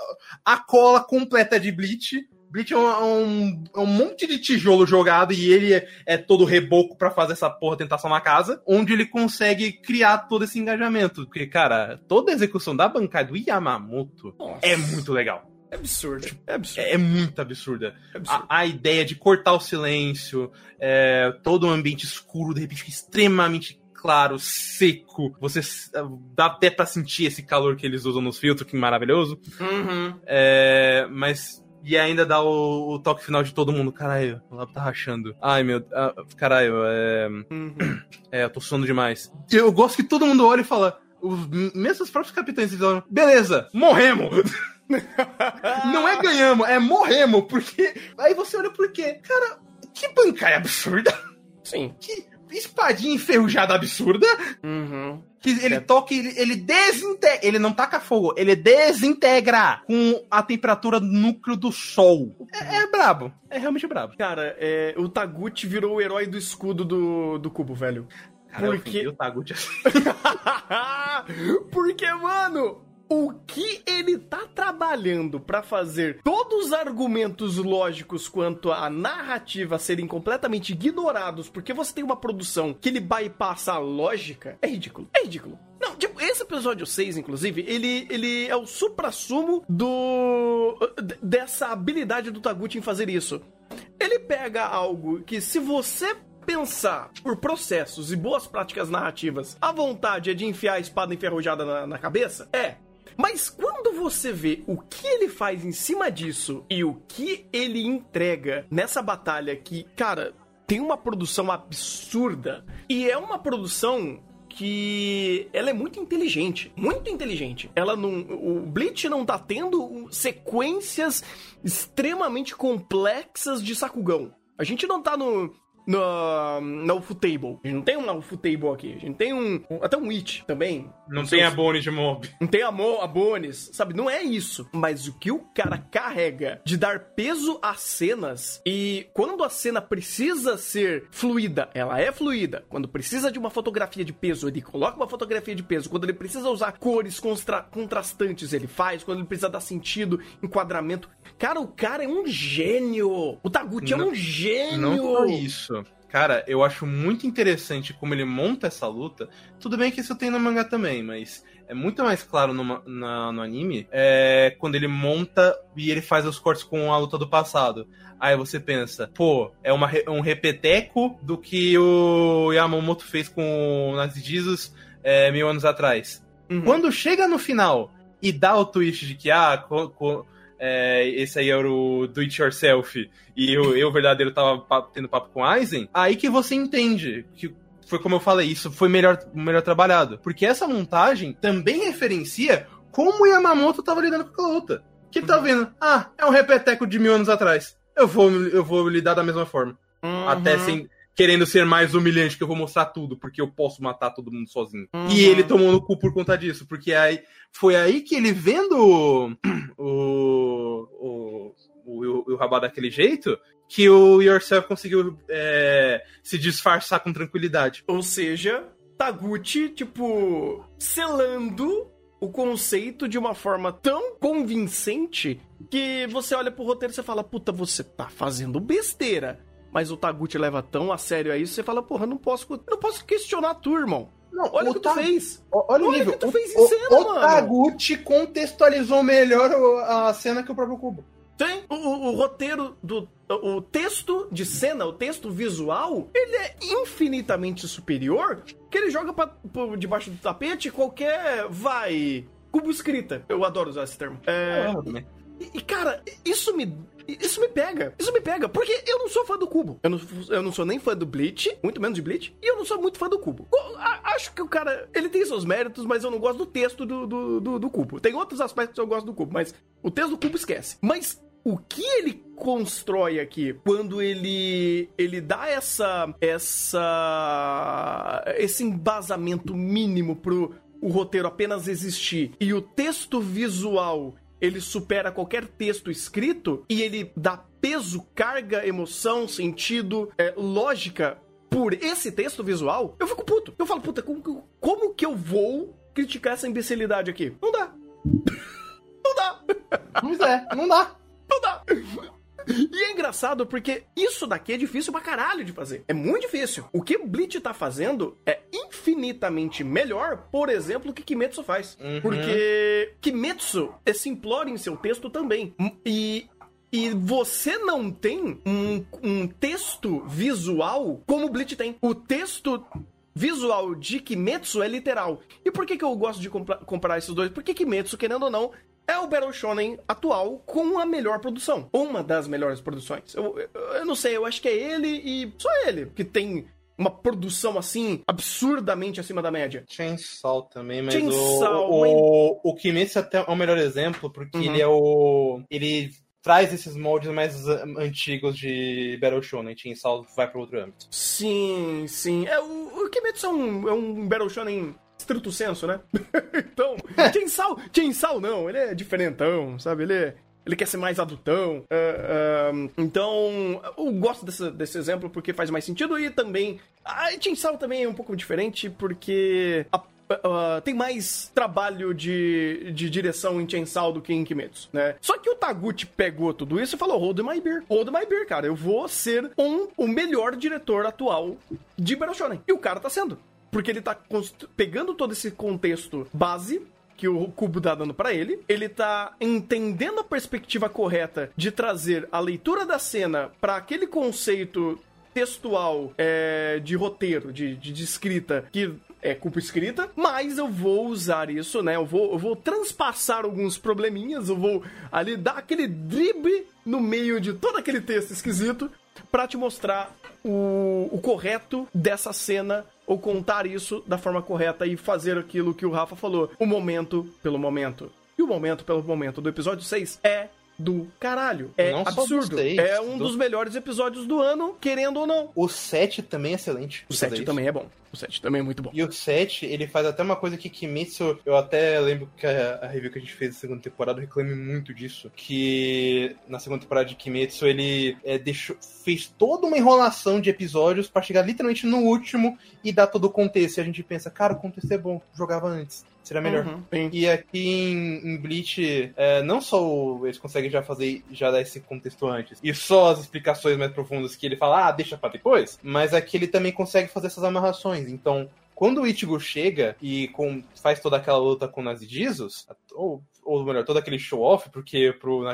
a cola completa de Bleach Bleach é um, é um, monte de tijolo jogado e ele é, é todo reboco para fazer essa porra tentação na casa, onde ele consegue criar todo esse engajamento. Porque, cara, toda a execução da bancada do Yamamoto Nossa. é muito legal. É absurdo. É, absurdo. é, é muito absurda. É. A, a, ideia de cortar o silêncio, é, todo um ambiente escuro, de repente extremamente claro, seco. Você dá até para sentir esse calor que eles usam nos filtros, que maravilhoso. Uhum. É, mas e ainda dá o, o, toque final de todo mundo. Caralho, o lábio tá rachando. Ai, meu. Ah, caralho, é. Uhum. É, eu tô suando demais. Eu gosto que todo mundo olha e fala. Os mesmos próprios capitães falam, beleza, morremos! Não é ganhamos, é morremos, porque. Aí você olha por quê? Cara, Que bancária absurda! Sim. Que espadinha enferrujada absurda! Uhum. Que ele é. toca ele, ele desintegra. Ele não taca fogo, ele desintegra com a temperatura do núcleo do sol. É, é brabo. É realmente brabo. Cara, é, o Taguchi virou o herói do escudo do, do cubo, velho. Cara, Porque... o Taguchi assim. Porque, mano, o que ele tá trabalhando para fazer todos os argumentos lógicos quanto à narrativa serem completamente ignorados porque você tem uma produção que ele bypassa a lógica é ridículo. É ridículo. Não, tipo, esse episódio 6, inclusive, ele, ele é o supra-sumo do. dessa habilidade do Taguchi em fazer isso. Ele pega algo que, se você pensar por processos e boas práticas narrativas, a vontade é de enfiar a espada enferrujada na, na cabeça? É. Mas quando você vê o que ele faz em cima disso e o que ele entrega nessa batalha que, cara, tem uma produção absurda e é uma produção que ela é muito inteligente, muito inteligente. Ela não, o Bleach não tá tendo sequências extremamente complexas de Sakugão. A gente não tá no, na, na Ufotable. A gente não tem um Ufotable aqui. A gente tem um, um até um It também. Não, tem a Bones de Mob. Não tem a, Mo, a Bones, sabe? Não é isso. Mas o que o cara carrega de dar peso às cenas e quando a cena precisa ser fluida, ela é fluida. Quando precisa de uma fotografia de peso, ele coloca uma fotografia de peso. Quando ele precisa usar cores contra, contrastantes, ele faz. Quando ele precisa dar sentido, enquadramento. Cara, o cara é um gênio. O Taguchi é um gênio. Não isso. Cara, eu acho muito interessante como ele monta essa luta. Tudo bem que isso tem no mangá também, mas é muito mais claro no, na, no anime é quando ele monta e ele faz os cortes com a luta do passado. Aí você pensa, pô, é uma, um repeteco do que o Yamamoto fez com o Nazi Jesus é, mil anos atrás. Uhum. Quando chega no final e dá o twist de que, ah, co, co, é, esse aí era o do it yourself e eu, eu verdadeiro tava tendo papo com Aizen, aí que você entende que foi como eu falei, isso foi melhor, melhor trabalhado. Porque essa montagem também referencia como o Yamamoto tava lidando com a luta. Que ele tá vendo, ah, é um repeteco de mil anos atrás. Eu vou, eu vou lidar da mesma forma. Uhum. Até sem, querendo ser mais humilhante, que eu vou mostrar tudo, porque eu posso matar todo mundo sozinho. Uhum. E ele tomou no cu por conta disso, porque aí foi aí que ele vendo o, o, o, o Rabá daquele jeito, que o Yourself conseguiu é, se disfarçar com tranquilidade. Ou seja, Taguchi, tipo, selando o conceito de uma forma tão convincente que você olha pro roteiro e você fala, puta, você tá fazendo besteira mas o Taguchi leva tão a sério a isso, você fala, porra, não posso, não posso questionar tu, irmão. Não, olha o que tu fez. Olha, o nível. Que tu fez em cena, mano. O Taguchi contextualizou melhor a cena que o próprio Cubo. Tem. O, o, o, roteiro do. O texto de cena, o texto visual, ele é infinitamente superior que ele joga pra, pra debaixo do tapete qualquer. Vai. Cubo escrita. Eu adoro usar esse termo. É. E, e, cara, isso me isso me pega. Isso me pega. Porque eu não sou fã do Cubo. Eu não, eu não sou nem fã do Bleach, muito menos de Bleach. E eu não sou muito fã do Cubo. Eu, acho que o cara, ele tem seus méritos, mas eu não gosto do texto do, do, do, do Cubo. Tem outros aspectos que eu gosto do Cubo, mas o texto do Cubo esquece. Mas o que ele constrói aqui quando ele ele dá essa essa esse embasamento mínimo pro o roteiro apenas existir e o texto visual ele supera qualquer texto escrito e ele dá peso, carga, emoção, sentido, é, lógica por esse texto visual, eu fico puto. Eu falo, puta, como, como que eu vou criticar essa imbecilidade aqui? Não dá. não dá. Pois é, não dá. Não dá. E é engraçado porque isso daqui é difícil pra caralho de fazer. É muito difícil. O que o Bleach tá fazendo é infinitamente melhor, por exemplo, o que Kimetsu faz. Uhum. Porque Kimetsu é simplório em seu texto também. E e você não tem um, um, texto visual como o Bleach tem. O texto visual de Kimetsu é literal. E por que, que eu gosto de comparar esses dois? Porque Kimetsu, querendo ou não, é o Battle Shonen atual com a melhor produção. Uma das melhores produções. Eu, eu, eu, não sei, eu acho que é ele e só ele que tem uma produção assim absurdamente acima da média. Chainsaw também, mas Chainsaw, o, o, o, Kimetsu até é o melhor exemplo porque uhum. ele é o ele traz esses moldes mais antigos de Battle Shonen. Chainsaw vai para outro âmbito. Sim, sim. É, o, o Kimetsu é um, é um Battle Shonen estrito senso, né? então, Chainsaw, Chainsaw não, ele é diferentão, sabe? Ele é, ele quer ser mais adultão. Uh, uh, então, eu gosto desse, desse exemplo porque faz mais sentido e também. A Chainsaw também é um pouco diferente porque. A, uh, tem mais trabalho de, de direção em Chainsaw do que em Kimetsu, né? Só que o Taguchi pegou tudo isso e falou: Hold my beer, hold my beer, cara. Eu vou ser um, o melhor diretor atual de Battle Shonen. E o cara tá sendo. Porque ele tá pegando todo esse contexto base que o Cubo tá dando para ele. Ele tá entendendo a perspectiva correta de trazer a leitura da cena para aquele conceito textual é, de roteiro, de, de, de escrita, que é culpa escrita, mas eu vou usar isso, né? Eu vou, eu vou transpassar alguns probleminhas, eu vou ali dar aquele drible no meio de todo aquele texto esquisito para te mostrar o, o correto dessa cena ou contar isso da forma correta e fazer aquilo que o Rafa falou, o momento pelo momento. E o momento pelo momento do episódio 6 é do caralho. É não absurdo. É um do... dos melhores episódios do ano, querendo ou não. O 7 também é excelente. O 7 também é bom. O 7 também é muito bom. E o 7, ele faz até uma coisa que Kimetsu, eu até lembro que a, a review que a gente fez na segunda temporada reclame muito disso, que na segunda temporada de Kimetsu ele é, deixou, fez toda uma enrolação de episódios para chegar literalmente no último e dar todo o contexto. E a gente pensa, cara, o contexto é bom, jogava antes. Seria melhor. Uhum, e aqui em, em Bleach, é, não só o, eles conseguem já fazer, já dar esse contexto antes, e só as explicações mais profundas que ele fala, ah, deixa pra depois, mas aqui ele também consegue fazer essas amarrações. Então, quando o Ichigo chega e com, faz toda aquela luta com Nazi Jesus, ou, ou melhor, todo aquele show-off, porque pro,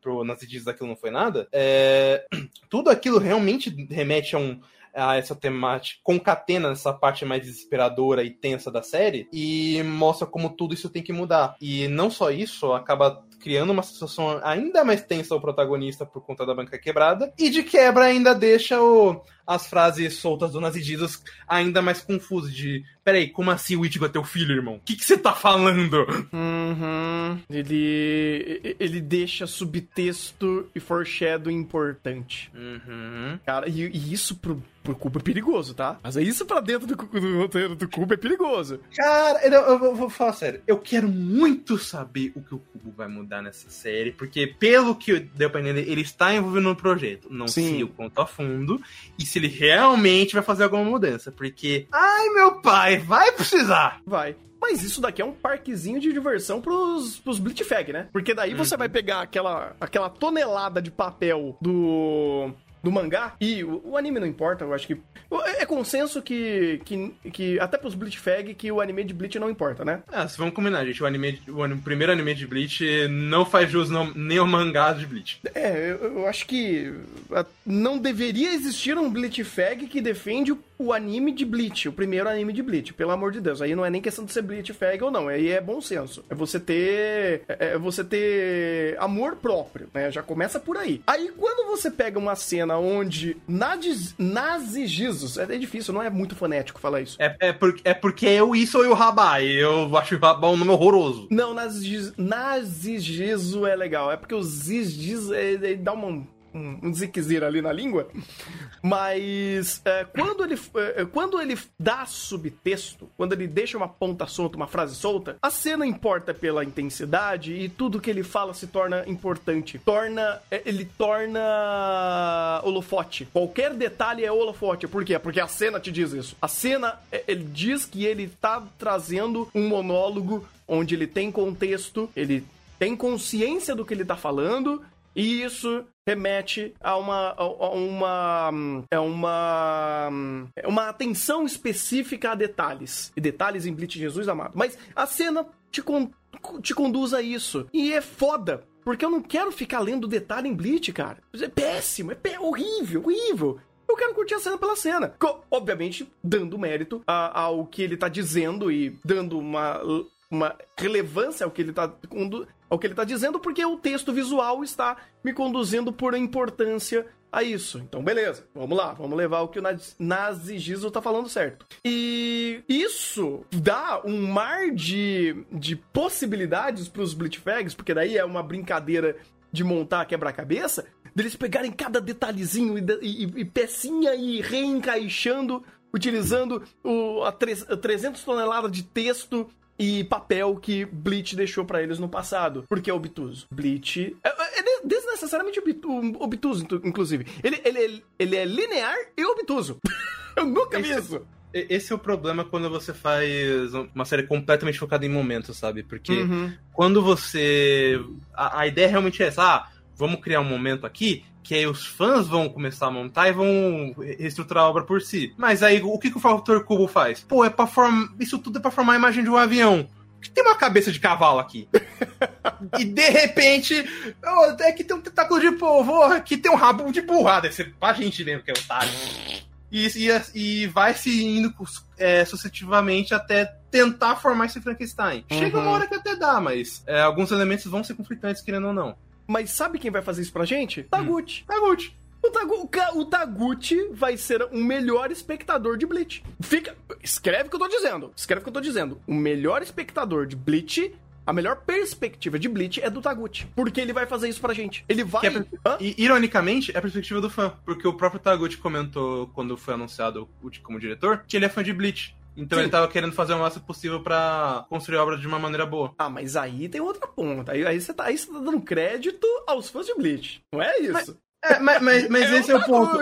pro Nazi Jesus aquilo não foi nada, é, tudo aquilo realmente remete a um a essa temática, concatena essa parte mais desesperadora e tensa da série e mostra como tudo isso tem que mudar. E não só isso, acaba criando uma situação ainda mais tensa ao protagonista por conta da banca quebrada, e de quebra ainda deixa o, as frases soltas do Nazididos ainda mais confusas de peraí, como assim o Ichigo é teu filho, irmão? O que você tá falando? Uhum. Ele, ele deixa subtexto e foreshadow importante. Uhum. Cara, e, e isso pro, pro Cubo é perigoso, tá? Mas é isso pra dentro do, do roteiro do Cubo é perigoso. Cara, eu, eu, eu, vou falar sério. Eu quero muito saber o que o Cubo vai mudar nessa série, porque pelo que deu pra entender, ele está envolvido no projeto. Não Sim. sei o quanto a fundo. E se ele realmente vai fazer alguma mudança. Porque, ai meu pai, vai precisar. Vai. Mas isso daqui é um parquezinho de diversão pros, pros Blitzfag, né? Porque daí uhum. você vai pegar aquela, aquela tonelada de papel do do mangá. E o, o, anime não importa, eu acho que. É consenso que. que, que até pros Bleach que o anime de Bleach não importa, né? Ah, se vamos combinar, gente. O, anime, o, o primeiro anime de Bleach não faz jus não, nem ao mangá de Bleach. É, eu, eu acho que. Não deveria existir um Bleach Fag que defende o o anime de Bleach, o primeiro anime de Bleach, pelo amor de Deus. Aí não é nem questão de ser Bleach fag ou não, aí é bom senso. É você ter é, é você ter amor próprio, né? Já começa por aí. Aí quando você pega uma cena onde Nazi, Nazi Jesus, é, é difícil, não é muito fonético falar isso. É, é, por, é porque eu isso ou o Rabai, eu acho o Rabai um nome horroroso. Não, Nazi, Nazi Jesus é legal, é porque o Ziz é, é, dá uma um, um ali na língua, mas é, quando, ele, é, quando ele dá subtexto, quando ele deixa uma ponta solta, uma frase solta, a cena importa pela intensidade e tudo que ele fala se torna importante. Torna, é, ele torna holofote. Qualquer detalhe é holofote. Por quê? Porque a cena te diz isso. A cena, é, ele diz que ele tá trazendo um monólogo onde ele tem contexto, ele tem consciência do que ele tá falando e isso remete a uma, a uma é uma é uma atenção específica a detalhes. E detalhes em Bleach Jesus amado. Mas a cena te, con, te conduz a isso. E é foda porque eu não quero ficar lendo detalhe em Bleach cara. É péssimo é pé, horrível horrível. Eu quero curtir a cena pela cena. Obviamente, dando mérito ao que ele tá dizendo e dando uma, uma relevância ao que ele tá ao que ele está dizendo, porque o texto visual está me conduzindo por importância a isso. Então, beleza, vamos lá, vamos levar o que o Nazi Gizo tá falando certo. E isso dá um mar de, de possibilidades para os Blitzfags, porque daí é uma brincadeira de montar quebra-cabeça, deles pegarem cada detalhezinho e, e, e pecinha e reencaixando, utilizando o, a, 3, a 300 toneladas de texto e papel que Bleach deixou para eles no passado. Porque é obtuso. Bleach é, é, é desnecessariamente obtuso, inclusive. Ele, ele, ele é linear e obtuso. Eu nunca vi isso. Esse é o problema quando você faz uma série completamente focada em momentos, sabe? Porque uhum. quando você. A, a, ideia realmente é essa, ah, vamos criar um momento aqui que aí os fãs vão começar a montar e vão reestruturar a obra por si. Mas aí o que, que o fator cubo faz? Pô, é para formar. Isso tudo é pra formar a imagem de um avião tem uma cabeça de cavalo aqui. e de repente, oh, é que tem um tentáculo de povo, oh, aqui tem um rabo de burrada. Deve ser pra gente mesmo que é otário. E, e, e vai se indo é, sucessivamente até tentar formar esse Frankenstein. Uhum. Chega uma hora que até dá, mas é, alguns elementos vão ser conflitantes, querendo ou não. Mas sabe quem vai fazer isso pra gente? Taguchi. Hum. Taguchi. O, Tagu, o Taguchi vai ser o melhor espectador de Bleach. Fica. Escreve o que eu tô dizendo. Escreve o que eu tô dizendo. O melhor espectador de Bleach a melhor perspectiva de Bleach é do Taguchi. Porque ele vai fazer isso pra gente. Ele vai. É, e, ironicamente, é a perspectiva do fã. Porque o próprio Taguchi comentou, quando foi anunciado como diretor, que ele é fã de Bleach. Então Sim. ele tava querendo fazer o máximo possível para construir a obra de uma maneira boa. Ah, mas aí tem outra ponta. Aí, aí, você, tá, aí você tá dando crédito aos fãs de Bleach. Não é isso? Mas... É, mas, mas, mas é esse é o ponto.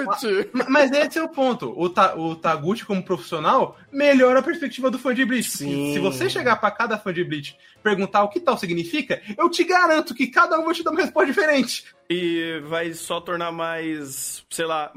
Mas esse é o ponto. O, Ta, o Taguchi, como profissional, melhora a perspectiva do fã de Bleach. Sim. Se você chegar para cada fã de Bleach perguntar o que tal significa, eu te garanto que cada um vai te dar uma resposta diferente. E vai só tornar mais, sei lá.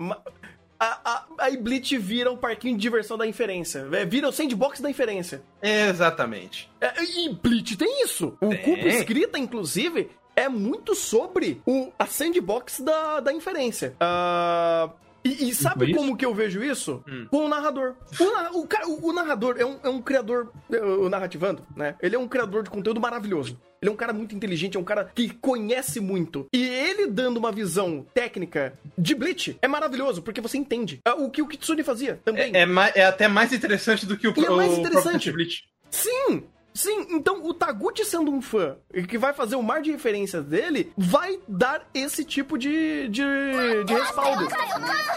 A, a, a Bleach vira um parquinho de diversão da inferência. É, vira o sandbox da inferência. Exatamente. É, e Bleach tem isso. O. Cubo Escrita, inclusive, é muito sobre o, a sandbox da, da inferência. Uh, e, e, sabe como que eu vejo isso? Hum. Com o narrador. O, o, o, o narrador é um, é um criador, é, o narrativando, né? Ele é um criador de conteúdo maravilhoso. Ele é um cara muito inteligente, é um cara que conhece muito. E ele dando uma visão técnica de Bleach é maravilhoso, porque você entende. É o que o Kitsune fazia também. É, é, é até mais interessante do que o, e é mais interessante. Bleach. Sim, Sim, então o Taguchi sendo um fã e que vai fazer um mar de referências dele, vai dar esse tipo de, de, de respaldo.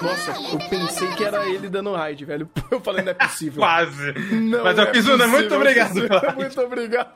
Nossa, eu pensei que era ele dando raid, velho. Eu falei, não é possível. Quase. Não Mas, é Kizuna, muito obrigado. muito obrigado.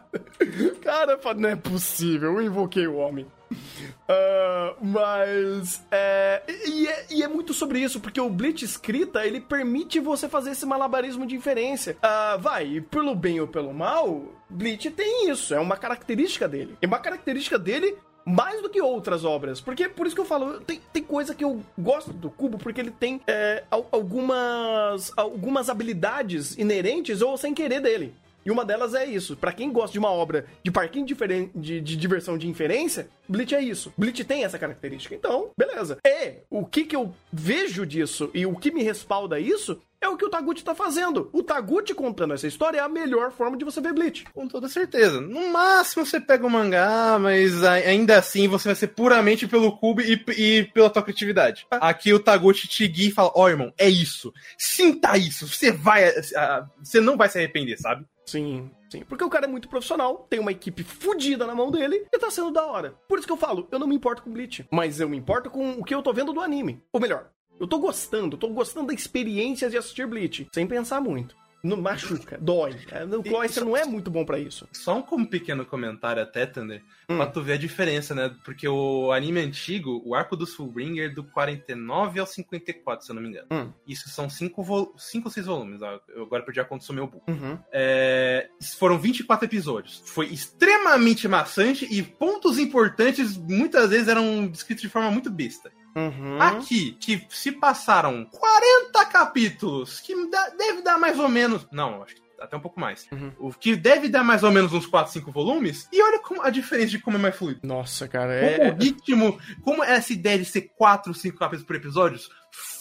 Cara, não é possível. Eu invoquei o homem. Uh, mas é e, é e, é muito sobre isso, porque o Blitz escrita ele permite você fazer esse malabarismo de inferência. Uh, vai, pelo bem ou pelo mal, Blitz tem isso, é uma característica dele. É uma característica dele mais do que outras obras. Porque, por isso que eu falo, tem, tem coisa que eu gosto do Cubo, porque ele tem é, algumas, algumas habilidades inerentes ou sem querer dele. E uma delas é isso. Para quem gosta de uma obra de parquinho de, de, de, diversão de inferência, Bleach é isso. Bleach tem essa característica. Então, beleza. E o que, que eu vejo disso e o que me respalda isso é o que o Taguchi tá fazendo. O Taguchi contando essa história é a melhor forma de você ver Bleach. Com toda certeza. No máximo você pega o mangá, mas ainda assim você vai ser puramente pelo cubo e, e pela tua criatividade. Aqui o Taguchi te guia e fala: Ó, oh, irmão, é isso. Sinta isso. Você vai. Você não vai se arrepender, sabe? Sim, sim. Porque o cara é muito profissional, tem uma equipe fodida na mão dele e tá sendo da hora. Por isso que eu falo, eu não me importo com Bleach, mas eu me importo com o que eu tô vendo do anime. Ou melhor, eu tô gostando, tô gostando da experiência de assistir Bleach, sem pensar muito. Não machuca, dói. É, o Cloyster não é muito bom para isso. Só um pequeno comentário até, Thunder, hum. pra tu ver a diferença, né? Porque o anime antigo, o arco do Fullbringer, do 49 ao 54, se eu não me engano. Hum. Isso são 5 ou 6 volumes. Eu agora perdi a conta do meu book. Uhum. É, foram 24 episódios. Foi extremamente maçante e pontos importantes muitas vezes eram descritos de forma muito besta. Uhum. Aqui, que se passaram 40 capítulos, que dá, deve dar mais ou menos. Não, acho que até um pouco mais. Uhum. O que deve dar mais ou menos uns 4, 5 volumes. E olha como, a diferença de como é mais fluido. Nossa, cara, é. Como o ritmo, como essa ideia de ser 4, 5 capítulos por episódio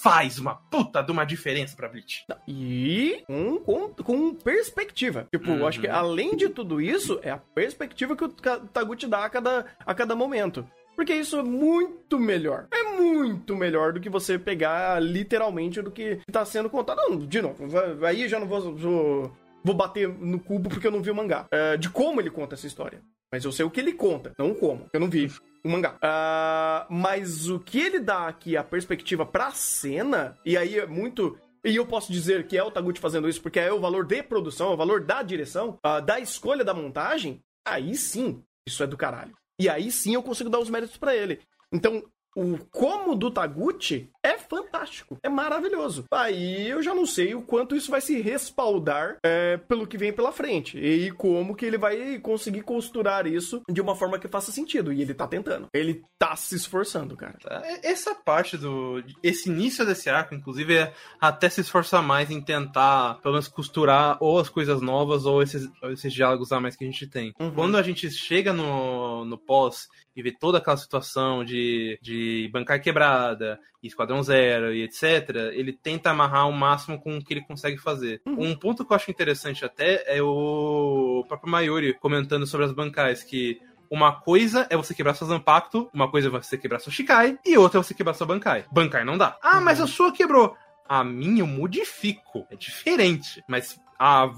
faz uma puta de uma diferença pra Bleach. E com, com, com perspectiva. Tipo, uhum. acho que além de tudo isso, é a perspectiva que o Taguchi dá a cada, a cada momento. Porque isso é muito melhor. É muito melhor do que você pegar literalmente do que tá sendo contado. Não, de novo, aí já não vou, vou, vou bater no cubo porque eu não vi o mangá. É, de como ele conta essa história. Mas eu sei o que ele conta, não como. Eu não vi o mangá. Uh, mas o que ele dá aqui, a perspectiva pra cena, e aí é muito. E eu posso dizer que é o Taguchi fazendo isso porque é o valor de produção, é o valor da direção, uh, da escolha da montagem. Aí sim, isso é do caralho. E aí sim eu consigo dar os méritos para ele. Então, o como do Taguchi é fantástico, é maravilhoso. Aí eu já não sei o quanto isso vai se respaldar é, pelo que vem pela frente e como que ele vai conseguir costurar isso de uma forma que faça sentido. E ele tá tentando, ele tá se esforçando, cara. É, essa parte do. Esse início desse arco, inclusive, é até se esforçar mais em tentar, pelo menos, costurar ou as coisas novas ou esses, esses diálogos a mais que a gente tem. Uhum. Quando a gente chega no, no pós e vê toda aquela situação de, de bancar quebrada, Esquadrão Zero e etc., ele tenta amarrar o máximo com o que ele consegue fazer. Uhum. Um ponto que eu acho interessante até é o próprio Mayuri comentando sobre as bancais, que uma coisa é você quebrar sua Zanpakuto, uma coisa é você quebrar sua Shikai, e outra é você quebrar sua Bankai. Bankai não dá. Ah, mas a sua quebrou. A minha eu modifico. É diferente. Mas a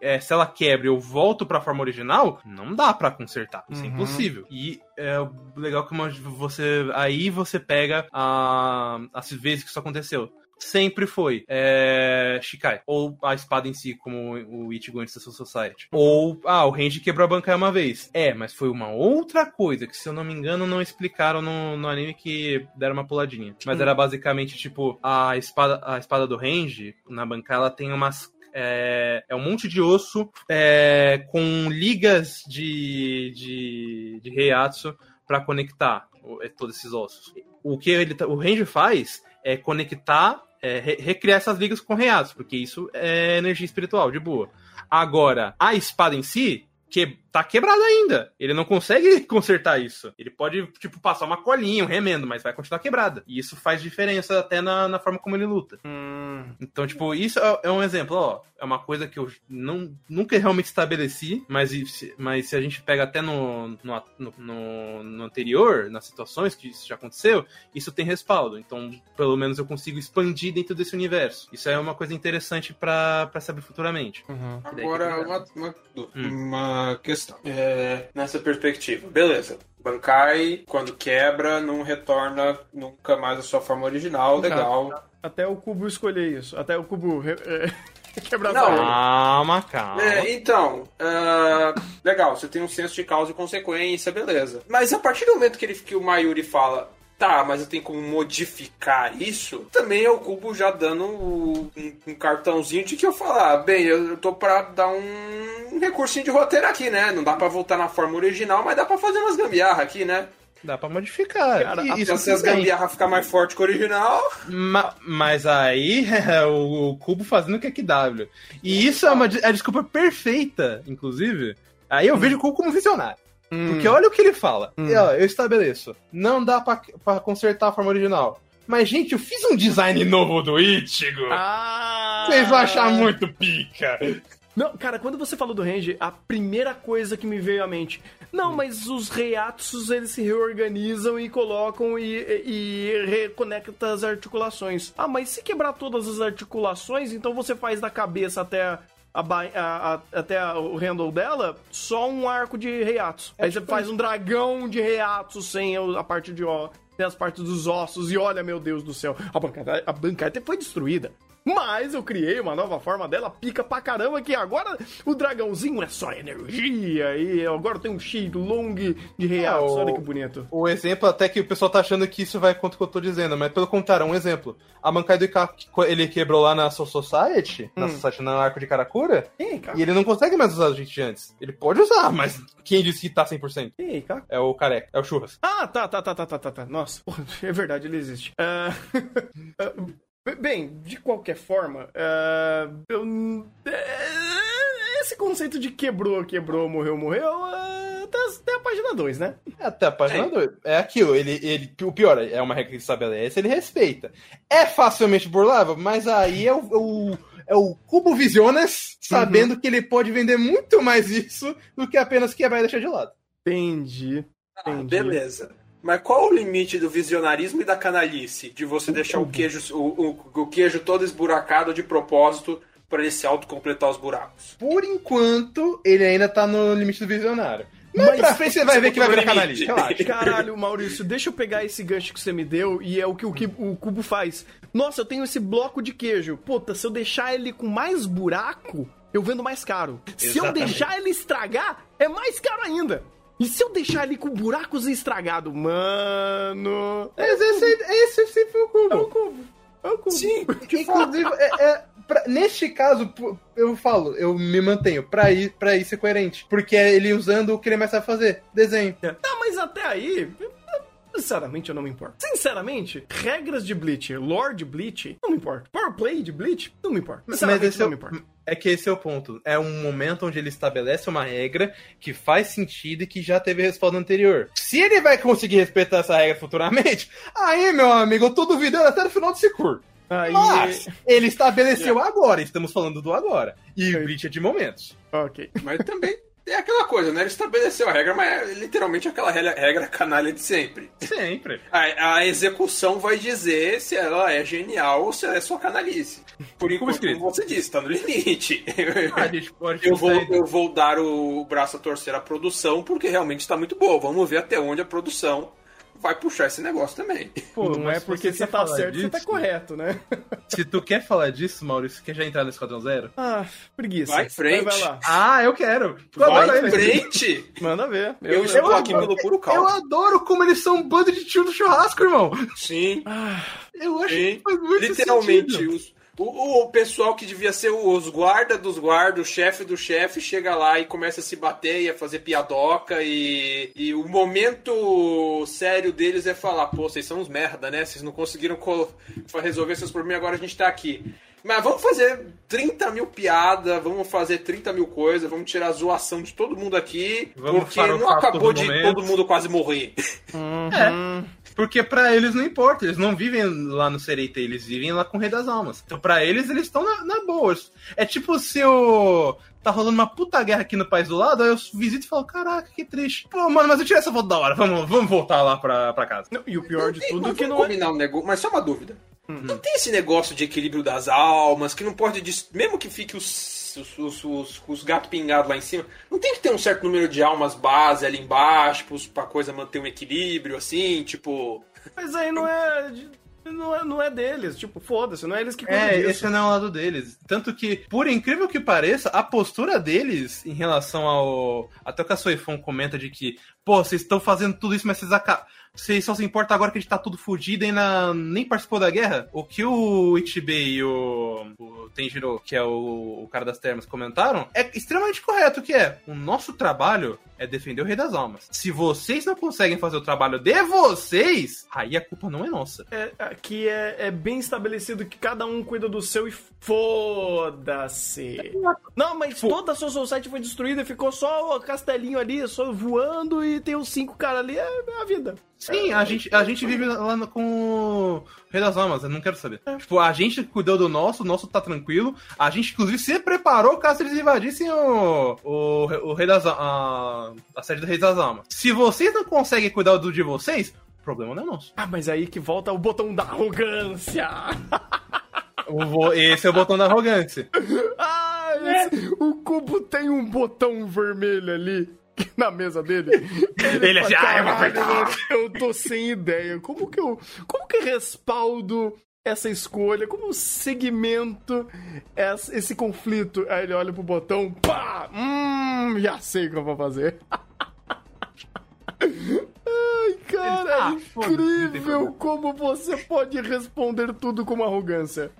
é, se ela quebra e eu volto pra forma original, não dá para consertar. Isso é uhum. é impossível. E é legal que você. Aí você pega a, as vezes que isso aconteceu sempre foi é, Shikai. Ou a espada em si, como o Ichigo antes da Society. Ou, ah, o Range quebrou a bancaia uma vez. É, mas foi uma outra coisa que, se eu não me engano, não explicaram no, no anime que deram uma puladinha. Mas hum. era basicamente, tipo, a espada, a espada do Range, na bancaia, ela tem umas é, é um monte de osso é, com ligas de, de, de Heiatsu para conectar é, todos esses ossos. O que ele, tá, o Range faz é conectar, é, recriar essas ligas com Heiatsu, porque isso é energia espiritual, de boa. Agora, a espada em si, que tá quebrado ainda. Ele não consegue consertar isso. Ele pode, tipo, passar uma colinha, um remendo, mas vai continuar quebrada. E isso faz diferença até na, na forma como ele luta. Hum. Então, tipo, isso é, é, um exemplo, ó. É uma coisa que eu não, nunca realmente estabeleci, mas, mas se a gente pega até no, no, no, no anterior, nas situações que isso já aconteceu, isso tem respaldo. Então, pelo menos eu consigo expandir dentro desse universo. Isso é uma coisa interessante para saber futuramente. Uhum. Agora, uma, uma, hum. uma questão questão. É, nessa perspectiva, beleza. Bankai, quando quebra, não retorna nunca mais a sua forma original, legal. Até o cubo escolher isso. Até o cubo. É... Quebrar não, calma, calma. É, então, uh, legal, você tem um senso de causa e consequência, beleza. Mas a partir do momento que, ele, que o Mayuri fala, tá, mas eu tenho como modificar isso, também é o Cubo já dando um, um cartãozinho de que eu falar, ah, bem, eu, eu tô pra dar um recursinho de roteiro aqui, né? Não dá pra voltar na forma original, mas dá pra fazer umas gambiarra aqui, né? Dá pra modificar. Cara, isso se as gambiarra ficar mais forte que o original. Ma mas aí é o, cubo fazendo o que é que W. E isso é uma é a desculpa perfeita, inclusive. Aí eu hum. vejo o cubo como visionário. Hum. Porque olha o que ele fala. Hum. Eu, eu estabeleço. Não dá pra, pra consertar a forma original. Mas, gente, eu fiz um design novo do Ichigo. Ah. Vocês vão achar muito pica. Não, cara, quando você falou do range, a primeira coisa que me veio à mente. Não, mas os reatos eles se reorganizam e colocam e, e, reconecta as articulações. Ah, mas se quebrar todas as articulações, então você faz da cabeça até a, a, a, até o handle dela, só um arco de reatos. É Aí tipo você faz um dragão de reatos sem a parte de ó, as partes dos ossos, e olha, meu Deus do céu, a bancada, a bancada foi destruída. Mas eu criei uma nova forma dela, pica pra caramba, que agora o dragãozinho é só energia, e agora tem um X long de real. É, olha que bonito. O exemplo, até que o pessoal tá achando que isso vai contra o que eu tô dizendo, mas pelo contrário, um exemplo. A Mankai do Ika, ele quebrou lá na Soul Society, hum. na Society, no arco de Karakura, Ei, e ele não consegue mais usar os gente antes. Ele pode usar, mas quem disse que tá 100%? Ei, cara. É o careca, é o churras. Ah, tá, tá, tá, tá, tá, tá. tá. Nossa, é verdade, ele existe. Uh... Bem, de qualquer forma, uh, eu, uh, esse conceito de quebrou, quebrou, morreu, morreu, uh, até, até, a página 2, né? É, até a página 2. É. é aquilo, ele, ele, o pior, é uma regra que estabelece, ele respeita. É facilmente burlável, mas aí é o, o é o Cubo Visiones, sabendo uhum. que ele pode vender muito mais isso do que apenas quebrar e deixar de lado. Entendi. Ah, beleza. Mas qual o limite do visionarismo e da canalice? De você deixar o queijo, o, o, o queijo todo esburacado de propósito para ele se autocompletar os buracos? Por enquanto, ele ainda tá no limite do visionário. Mas pra frente você vai ver que vai virar canalista. Relaxa. Caralho, Maurício, deixa eu pegar esse gancho que você me deu e é o que o, o cubo faz. Nossa, eu tenho esse bloco de queijo. Puta, se eu deixar ele com mais buraco, eu vendo mais caro. Se eu Exatamente. deixar ele estragar, é mais caro ainda. E se eu deixar ele com buracos e estragado? Mano. Esse, esse sempre foi o É o cubo. cubo. É o cubo. Sim, Inclusive, é, é, pra- neste caso, eu falo, eu me mantenho pra ir, pra ir ser coerente. Porque é ele usando o que ele mais sabe fazer: desenho. Ah, mas até aí. Sinceramente, eu não me importo. Sinceramente, regras de Bleach, lore de Bleach, não me importa. Powerplay de Bleach, não me importa. Mas esse é, não o- me importa. É que esse é o ponto. É um momento onde ele estabelece uma regra que faz sentido e que já teve respaldo anterior. Se ele vai conseguir respeitar essa regra futuramente, aí, meu amigo, eu tô duvidando até no final desse curso. Aí. Mas ele estabeleceu agora, estamos falando do agora. E o Bleach é de momentos. Ok. Mas também é aquela coisa, né? Ele estabeleceu a regra, mas é literalmente aquela regra, canalha de sempre. Sempre. A, a execução vai dizer se ela é genial ou se ela é só canalice. Por enquanto, escrito. como você disse, tá no limite. Ah, gente Eu vou, eu vou dar o braço a torcer à produção, porque realmente está muito boa. Vamos ver até onde a produção vai puxar esse negócio também. Pô, Não, é porque você você tá certo, você tá disso- correto, né? Se tu quer falar disso, Maurício, quer já entrar no Esquadrão Zero? Ah, preguiça. Vai em frente. Vai, lá. Ah, eu quero. Eu adoro Vai em frente! Manda ver. Eu estou aqui adoro- pelo puro Eu caos. adoro como eles são um bando de tio do churrasco, irmão. Sim, Ah, Eu acho sim. que faz muito Literalmente, sentido. os- o, o pessoal que devia ser os guarda dos guardas, o chefe do chefe, chega lá e começa a se bater e a fazer piadoca. E, e o momento sério deles é falar: pô, vocês são uns merda, né? Vocês não conseguiram co- resolver seus problemas agora a gente tá aqui. Mas vamos fazer 30 mil piadas, vamos fazer 30 mil coisas, vamos tirar a zoação de todo mundo aqui, Vamos porque não acabou todo de momento. todo mundo quase morrer. É. Porque pra eles não importa, eles não vivem lá no Sereite, eles vivem lá com o Rei das Almas. Então pra eles, eles estão na, na boa. É tipo se eu... Tá rolando uma puta guerra aqui no país do lado, aí eu visito e falo, caraca, que triste. Pô, mano, mas eu tirei essa foto da hora, vamos, vamos voltar lá pra, pra casa. não, e o pior de tudo é que não é. combinar um negócio, mas só uma dúvida. Hum. Não tem esse negócio de equilíbrio das almas, que não pode. Mesmo que fique os, os, os, os- os gatos pingados lá em cima, não tem que ter um certo número de almas base ali embaixo pros- pra coisa manter um equilíbrio, assim, tipo. Mas aí não é. Não é, não é deles. Tipo, foda-se, não é eles que É, disso. esse não é o lado deles. Tanto que, por incrível que pareça, a postura deles em relação ao. Até o que a Soifon comenta de que, pô, vocês estão fazendo tudo isso, mas vocês acabam. Vocês só se importam agora que a gente tá tudo fudido e ainda nem participou da guerra? O que o Ichibei e o, o Tenjiro, que é o, o cara das termas, comentaram é extremamente correto, que é o nosso trabalho é defender o Rei das Almas. Se vocês não conseguem fazer o trabalho de vocês, aí a culpa não é nossa. É, aqui é, é bem estabelecido que cada um cuida do seu e foda-se. Não, mas Tipo- toda a sua society foi destruída, ficou só o castelinho ali, só voando e tem os cinco caras ali, é a vida. Sim, a gente, a gente vive lá no- com o Rei das Almas, eu não quero saber. Tipo, a gente cuidou do nosso, o nosso tá tranquilo. A gente, inclusive, se preparou caso eles invadissem o, o, o Rei das Almas, a, a sede do Rei das Almas. Se vocês não conseguem cuidar do de vocês, o problema não é nosso. Ah, mas aí que volta o botão da arrogância. Esse é o botão da arrogância. Ah, esse- o cubo tem um botão vermelho ali na mesa dele. Ele assim, fala, "Ah, eu Eu tô sem ideia. Como que eu. Como que eu respaldo essa escolha? Como eu segmento esse conflito? Aí ele olha pro botão, pá! Hum, já sei o que eu vou fazer. Ai, cara, Ah, é incrível como você pode responder tudo com arrogância.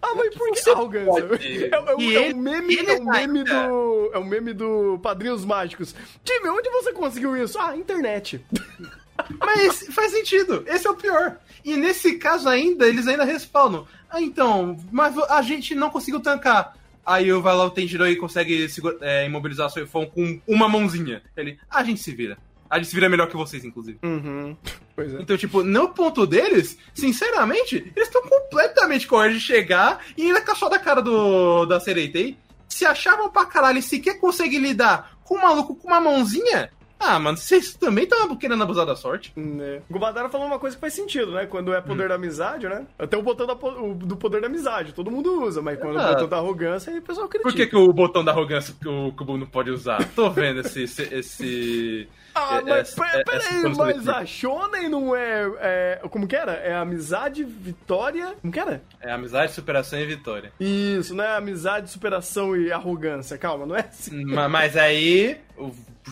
Ah, mas por que arrogância? É, é o- é ele- o meme, é tá meme do. É o meme do Padrinhos Mágicos. Time, onde você conseguiu isso? Ah, internet. Mas faz sentido, esse é o pior. E nesse caso ainda, eles ainda respaldam. Ah, então, mas a gente não conseguiu tancar. Aí vai lá o Tenjiro e consegue é, imobilizar o Soifon com uma mãozinha. Ele, "Ah, a gente se vira. A gente se vira melhor que vocês, inclusive. Uhum. Pois é. Então, tipo, no ponto deles, sinceramente, eles estão completamente corretos de chegar e ainda caçar da cara do, da Sereitei. Se achavam pra caralho e sequer conseguem lidar com um maluco com uma mãozinha, Ah, mano, vocês também estão querendo abusar da sorte. Né. O Gubadara falou uma coisa que faz sentido, né? Quando é poder hum. da amizade, né? Até o botão da, o, do poder da amizade, todo mundo usa, mas quando é o botão da arrogância, aí o pessoal critica. Por que, que o botão da arrogância o Kubu não pode usar? Tô vendo esse... esse, esse... Ah, é, mas é, peraí, mas a Shonen não é, é, Como que era? É amizade, vitória. Como que era? É amizade, superação e vitória. Isso, não é amizade, superação e arrogância. Calma, não é assim. Mas, mas aí.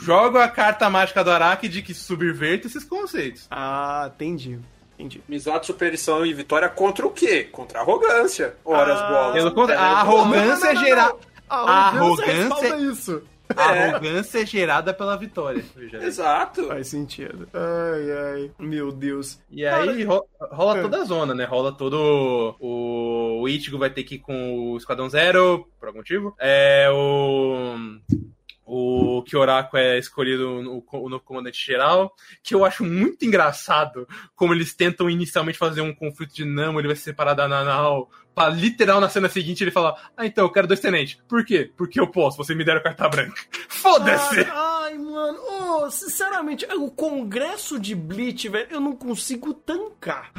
Joga a carta mágica do Araki que subverte esses conceitos. Ah, entendi. Entendi. Amizade, superação e vitória contra o quê? Contra a arrogância. Ora, as ah, bolas. a arrogância é geral. A arrogância. É isso. A é. arrogância é gerada pela vitória. Exato. Faz sentido. Ai, ai. Meu Deus. E aí rola, rola é. toda a zona, né? Rola todo. O, o Ichigo vai ter que ir com o Esquadrão Zero, por algum motivo. É o o Kyorako é escolhido no, no comandante geral, que eu acho muito engraçado como eles tentam inicialmente fazer um conflito de Namo, ele vai se separar da Nanao, pra literal na cena seguinte ele falar, ah, então, eu quero dois tenentes. Por quê? Porque eu posso, você me deram carta branca. Foda-se! Ai, ai, mano, oh, sinceramente, o congresso de Bleach, velho, eu não consigo tancar.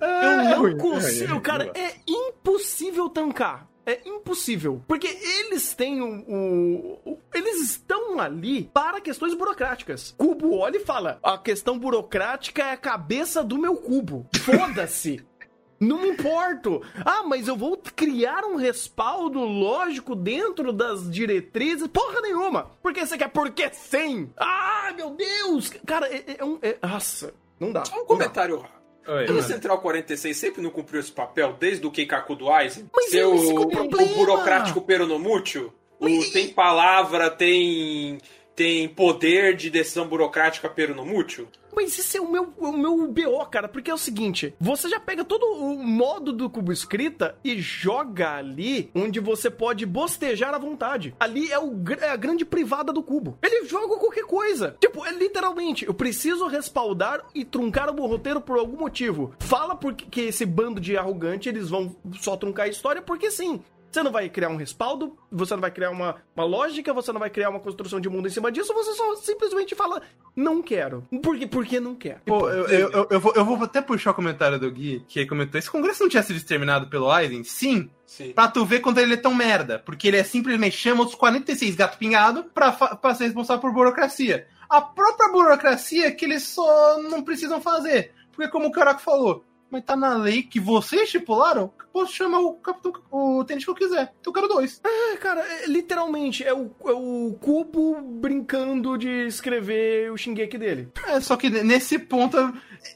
eu não consigo, cara, é impossível tancar é impossível. Porque eles têm o, o, o, Eles estão ali para questões burocráticas. Cubo olha e fala: a questão burocrática é a cabeça do meu cubo. Foda-se. Não me importo. Ah, mas eu vou criar um respaldo lógico dentro das diretrizes. Porra nenhuma. Porque você quer porque sim. Ah, meu Deus. Cara, é, é um. É, nossa, não dá. Só um comentário rápido. Oi, Central 46 sempre não cumpriu esse papel desde o Keikaku do Aizen? Mas ser o, o, burocrático peronomútil? O, tem palavra, tem tem poder de decisão burocrática peronomútil? Mas esse é o meu, o meu BO, cara, porque é o seguinte: você já pega todo o modo do cubo escrita e joga ali onde você pode bostejar à vontade. Ali é, o, é a grande privada do cubo. Ele joga qualquer coisa. Tipo, é literalmente, eu preciso respaldar e truncar o roteiro por algum motivo. Fala porque esse bando de arrogante eles vão só truncar a história porque sim. Você não vai criar um respaldo, você não vai criar uma, uma lógica, você não vai criar uma construção de mundo em cima disso, você só simplesmente fala, não quero. Por quê? Porque não quer. Pô, eu, eu, eu, eu, vou, eu vou até puxar o comentário do Gui, que comentou: esse congresso não tinha sido exterminado pelo Aizen? Sim. Sim. Pra tu ver quando ele é tão merda. Porque ele é simplesmente chama os 46 gato pingado pra, pra ser responsável por burocracia. A própria burocracia que eles só não precisam fazer. Porque como o Caraco falou, mas tá na lei que vocês estipularam que posso chamar o capitão, o tênis que eu quiser. Então eu quero dois. É, cara, é, literalmente, é o, é o cubo brincando de escrever o Shingeki dele. É, só que nesse ponto,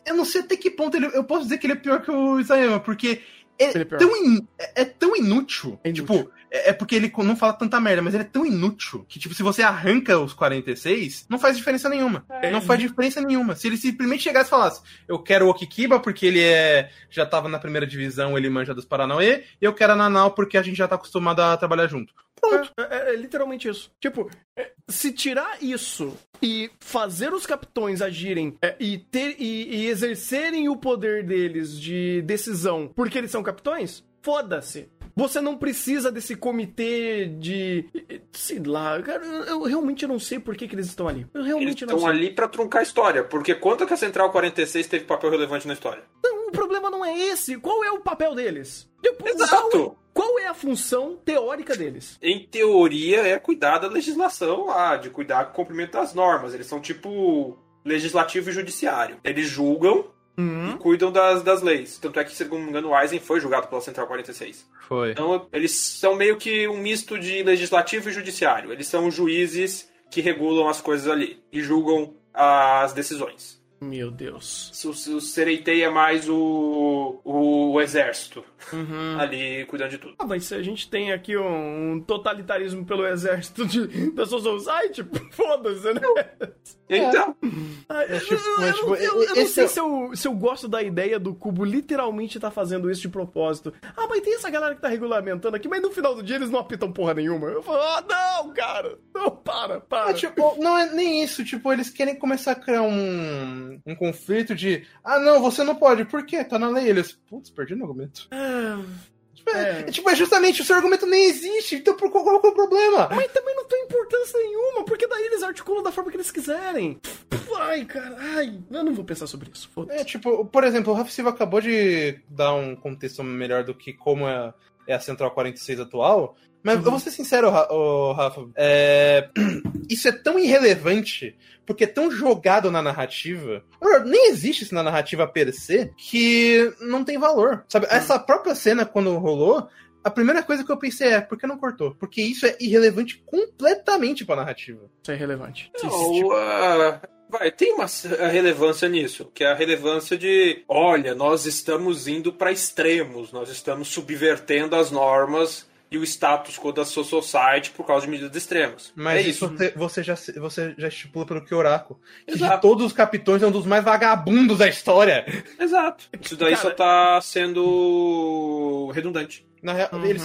eu não sei até que ponto ele, eu posso dizer que ele é pior que o Isayama, porque é, é tão, in, é, é, tão inútil. É inútil. Tipo, é, é, porque ele não fala tanta merda, mas ele é tão inútil que, tipo, se você arranca os 46, não faz diferença nenhuma. É. Não faz diferença nenhuma. Se ele simplesmente chegasse e falasse, eu quero o Okikiba porque ele é. já tava na primeira divisão, ele manja dos Paranauê, e eu quero a Nanau porque a gente já tá acostumado a trabalhar junto. Pronto. É, é, é literalmente isso. Tipo, é, se tirar isso e fazer os capitões agirem é, e, ter, e, e exercerem o poder deles de decisão porque eles são capitões, foda-se. Você não precisa desse comitê de. Sei lá, cara, eu realmente não sei por que, que eles estão ali. Eu realmente eles não sei. Estão ali para truncar a história, porque quanto que a Central 46 teve papel relevante na história? Não, o problema não é esse. Qual é o papel deles? Exato. Qual, qual é a função teórica deles? Em teoria, é cuidar da legislação lá, de cuidar do cumprimento das normas. Eles são tipo legislativo e judiciário. Eles julgam Uhum. e cuidam das, das leis. Tanto é que, se não me engano, o Eisen foi julgado pela Central 46. Foi. Então, eles são meio que um misto de legislativo e judiciário. Eles são juízes que regulam as coisas ali e julgam as decisões. Meu Deus. O, o Sereitei é mais o, o, o exército uhum. ali cuidando de tudo. Ah, mas a gente tem aqui um, um totalitarismo pelo exército de, da Society, foda-se, né? Então. Ah, é, tipo, eu, eu, tipo, eu, eu não sei é... se, eu, se eu gosto da ideia do Cubo literalmente tá fazendo isso de propósito. Ah, mas tem essa galera que tá regulamentando aqui, mas no final do dia eles não apitam porra nenhuma. Eu falo, ah, não, cara. Não, para, para. É, tipo, não é nem isso. Tipo, eles querem começar a criar um um, conflito de ah, não, você não pode, por quê? Tá na lei. Eles, putz, perdi no argumento. Ah, tipo, é. É, tipo, é justamente o seu argumento nem existe, então qual, qual é o problema? Mas também não tem importância nenhuma, porque daí eles articulam da forma que eles quiserem. Ai, cara, ai, eu não vou pensar sobre isso. É, tipo, por exemplo, o Rafa Silva acabou de dar um contexto melhor do que como é, é a Central 46 atual. Mas uhum. eu vou ser sincero, Rafa, é... isso é tão irrelevante, porque é tão jogado na narrativa. Nem existe isso na narrativa per se, que não tem valor. Sabe, uhum. essa própria cena, quando rolou, a primeira coisa que eu pensei é, por que não cortou? Porque isso é irrelevante completamente pra narrativa. Isso é irrelevante. Não, uh, vai, tem uma relevância nisso, que é a relevância de, olha, nós estamos indo para extremos, nós estamos subvertendo as normas e o status quo da sua society por causa de medidas extremas. Mas é isso você, você, já, você já estipula pelo. Que Exato. de todos os capitões é um dos mais vagabundos da história. Exato. Isso daí Cara... só tá sendo redundante. Na real, uhum. ele,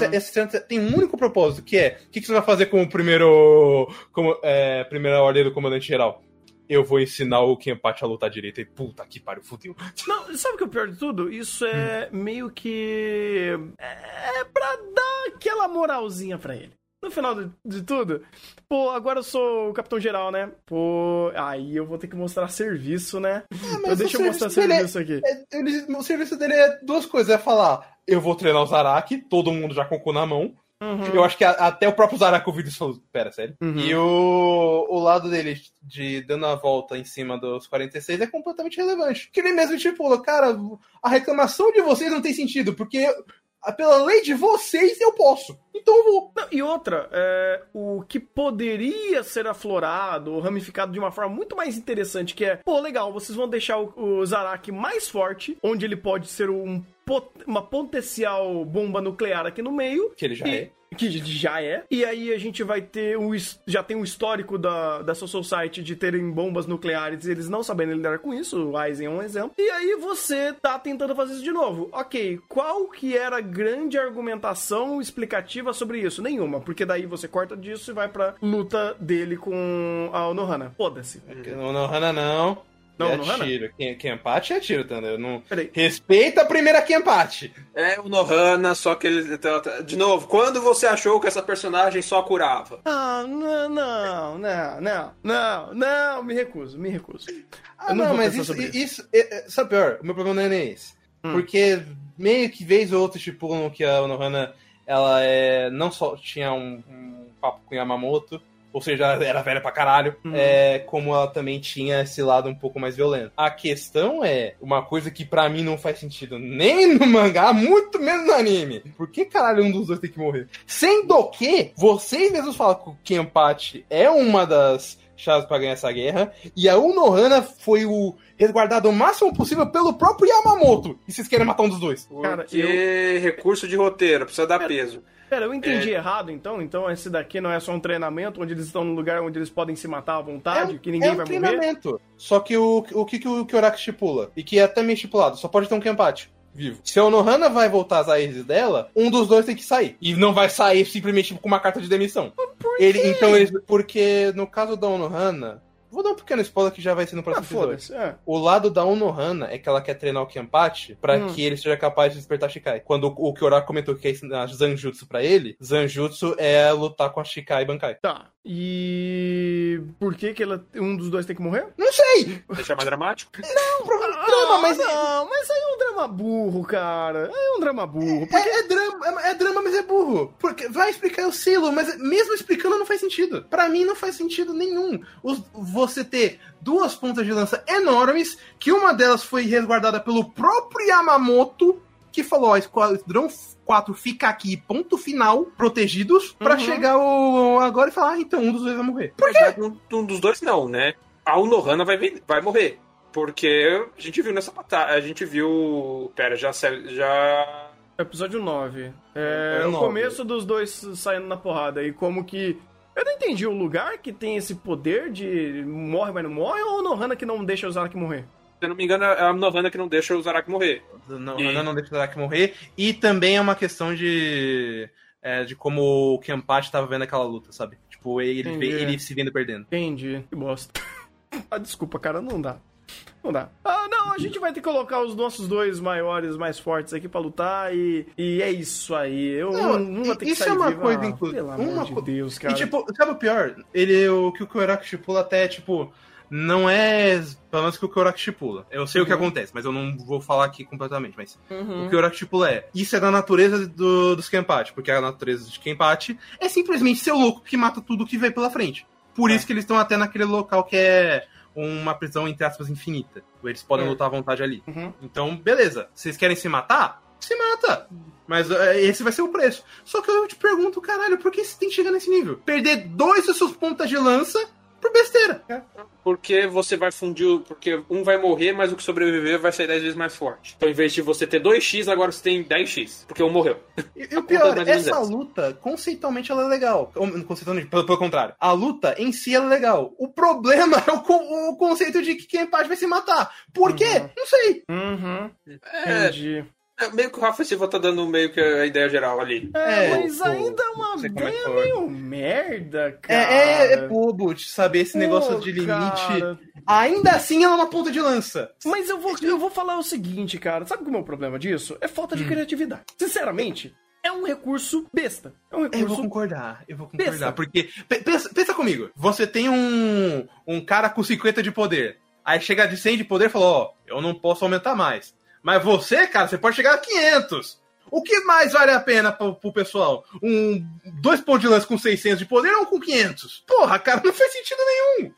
tem um único propósito, que é o que, que, você vai fazer com o primeiro. Como, é, primeira ordem do comandante geral? Eu vou ensinar o Kenpachi a lutar direito. E puta que pariu, fudeu. Não, sabe o que é o pior de tudo? Isso é hum. meio que. É pra dar aquela moralzinha pra ele no final de, de, tudo, pô, agora eu sou o capitão geral, né? Pô, aí eu vou ter que mostrar serviço, né? Ah, então deixa eu mostrar serviço é, aqui. É, ele, o serviço dele é duas coisas: é falar, eu vou treinar o Zaraki, todo mundo já com o cu na mão. Uhum. Eu acho que a, até o próprio Zaraki ouviu isso falou: Pera, sério? Uhum. E o, o lado dele de dando a volta em cima dos 46 é completamente relevante. Que ele mesmo tipo, cara, a reclamação de vocês não tem sentido, porque pela lei de vocês, eu posso. Então eu vou. Não, e outra, é, o que poderia ser aflorado ou ramificado de uma forma muito mais interessante, que é, pô, legal, vocês vão deixar o, o Zarak mais forte, onde ele pode ser um, uma potencial bomba nuclear aqui no meio. Que ele já e, é que já é. E aí a gente vai ter um. Já tem um histórico da, da Social Society de terem bombas nucleares e eles não sabendo lidar com isso. O Aizen é um exemplo. E aí você tá tentando fazer isso de novo. Ok, qual que era a grande argumentação explicativa sobre isso? Nenhuma, porque daí você corta disso e vai pra luta dele com a Onohana. Foda-se. É Onohana não. Não, é não tiro. Quem, quem empate é tiro, entendeu? Não... Respeita a primeira que empate. É o Nohana, só que ele. De novo, quando você achou que essa personagem só curava? Ah, não, não, não, não, não, não, me recuso, me recuso. Ah, não, não mas isso, isso. isso é, é, sabe pior? O meu problema não é nem esse. Hum. Porque meio que vez ou outra estipulam que a Nohana ela é, não só tinha um, um papo com Yamamoto, ou seja, era velha pra caralho, uhum. é, como ela também tinha esse lado um pouco mais violento. A questão é uma coisa que para mim não faz sentido nem no mangá, muito menos no anime. Por que caralho um dos dois tem que morrer? Sendo que vocês mesmos falam que o Kenpachi é uma das chaves para ganhar essa guerra, e a Unohana foi o resguardado o máximo possível pelo próprio Yamamoto. E vocês querem matar um dos dois? Porque Cara, eu... recurso de roteiro, precisa dar peso. Pera, eu entendi é... errado então? Então esse daqui não é só um treinamento onde eles estão num lugar onde eles podem se matar à vontade, é, que ninguém é um vai treinamento. morrer? Só que o, o que, que o Kyoraki estipula, e que é até meio estipulado, só pode ter um Kenpachi vivo. Se a Onohana vai voltar às raízes dela, um dos dois tem que sair. E não vai sair simplesmente com uma carta de demissão. Por ele, então eles, porque no caso da Onohana, Vou dar um pequeno spoiler que já vai ser no próximo ah, episódio. É. O lado da Onohana é que ela quer treinar o Kenpachi pra hum. que ele seja capaz de despertar Shikai. Quando o, o Kyorako comentou que é ensinar Zanjutsu pra ele, Zanjutsu é lutar com a Shikai Bankai. Tá. E por que que ela, um dos dois tem que morrer? Não sei! Deixar mais dramático? Não, ah, drama, mas... Não, mas aí é um drama burro, cara. É um drama burro. Porque... É, é, drama, é, é, drama, mas é burro. Porque vai explicar o selo, mas mesmo explicando não faz sentido. Para mim não faz sentido nenhum. Os, você ter duas pontas de lança enormes, que uma delas foi resguardada pelo próprio Yamamoto, que falou, ó, Esquadrão 4 fica aqui, ponto final, protegidos, para uhum. chegar o agora e falar, ah, então um dos dois vai morrer. Por quê? Um, um dos dois não, né? A Unohana vai, vai morrer. Porque a gente viu nessa batalha, a gente viu... Pera, já... já... Episódio 9. É, é o 9. começo dos dois saindo na porrada. E como que eu não entendi o lugar que tem esse poder de morre, mas não morre, ou a Nohana que não deixa o Zarak morrer? Se eu não me engano, é a Nohana que não deixa o Zarak morrer. Nohana e... não deixa o Zarak morrer. E também é uma questão de. É, de como o Kenpachi tava vendo aquela luta, sabe? Tipo, ele, ele se vendo perdendo. Entendi. Que bosta. ah, desculpa, cara, não dá. Não dá. Ah, não, a gente vai ter que colocar os nossos dois maiores, mais fortes aqui pra lutar e, e é isso aí. Eu não, não vou ter que isso sair é uma vivo. coisa, Ah, inclusive. Pelo amor Uma de co- Deus, cara. E tipo, sabe o pior? Ele, o que o Kyoraku estipula até, tipo, não é pelo menos o que o Kyoraku estipula. Eu sei o que Uhum. acontece, mas eu não vou falar aqui completamente. Mas Uhum. o Kyoraku estipula é, isso é da natureza do, dos Kenpachi, porque a natureza de Kenpachi é simplesmente ser o louco que mata tudo que vem pela frente. Por É. isso que eles estão até naquele local que é uma prisão, entre aspas, infinita. Eles podem É. lutar à vontade ali. Uhum. Então, beleza. Vocês querem se matar? Se mata. Mas é, esse vai ser o preço. Só que eu te pergunto, caralho, por que você tem que chegar nesse nível? Perder dois dos seus pontas de lança por besteira. Porque você vai fundir. o- Porque um vai morrer, mas o que sobreviver vai sair 10 vezes mais forte. Então, em vez de você ter 2x, agora você tem 10x. Porque um morreu. E, e o pior, menos essa essa. luta, conceitualmente, ela é legal. Conceitualmente, pelo, pelo contrário. A luta em si ela é legal. O problema é o, o conceito de que quem parte vai se matar. Por quê? Uhum. Não sei. Uhum. É, Entendi. É meio que o Rafa Silva tá dando meio que a ideia geral ali. É, É, mas pô, ainda é uma como é ideia foi. meio merda, É, cara. é, é bobo de saber esse negócio Pô, de limite. cara. Ainda assim, ela é uma ponta de lança. Mas eu vou, eu vou falar o seguinte, cara. Sabe qual é o meu problema disso? É falta de Hum. criatividade. Sinceramente, é um recurso besta. É um Eu vou recurso. concordar, eu vou concordar. Pensa. Porque, pe- pensa, pensa comigo, você tem um, um cara com 50 de poder. Aí chega de 100 de poder e fala: Ó, eu não posso aumentar mais. Mas você, cara, você pode chegar a 500. O que mais vale a pena pro, pro pessoal? Um dois pontos de lance com 600 de poder ou com 500? Porra, cara, não faz sentido nenhum.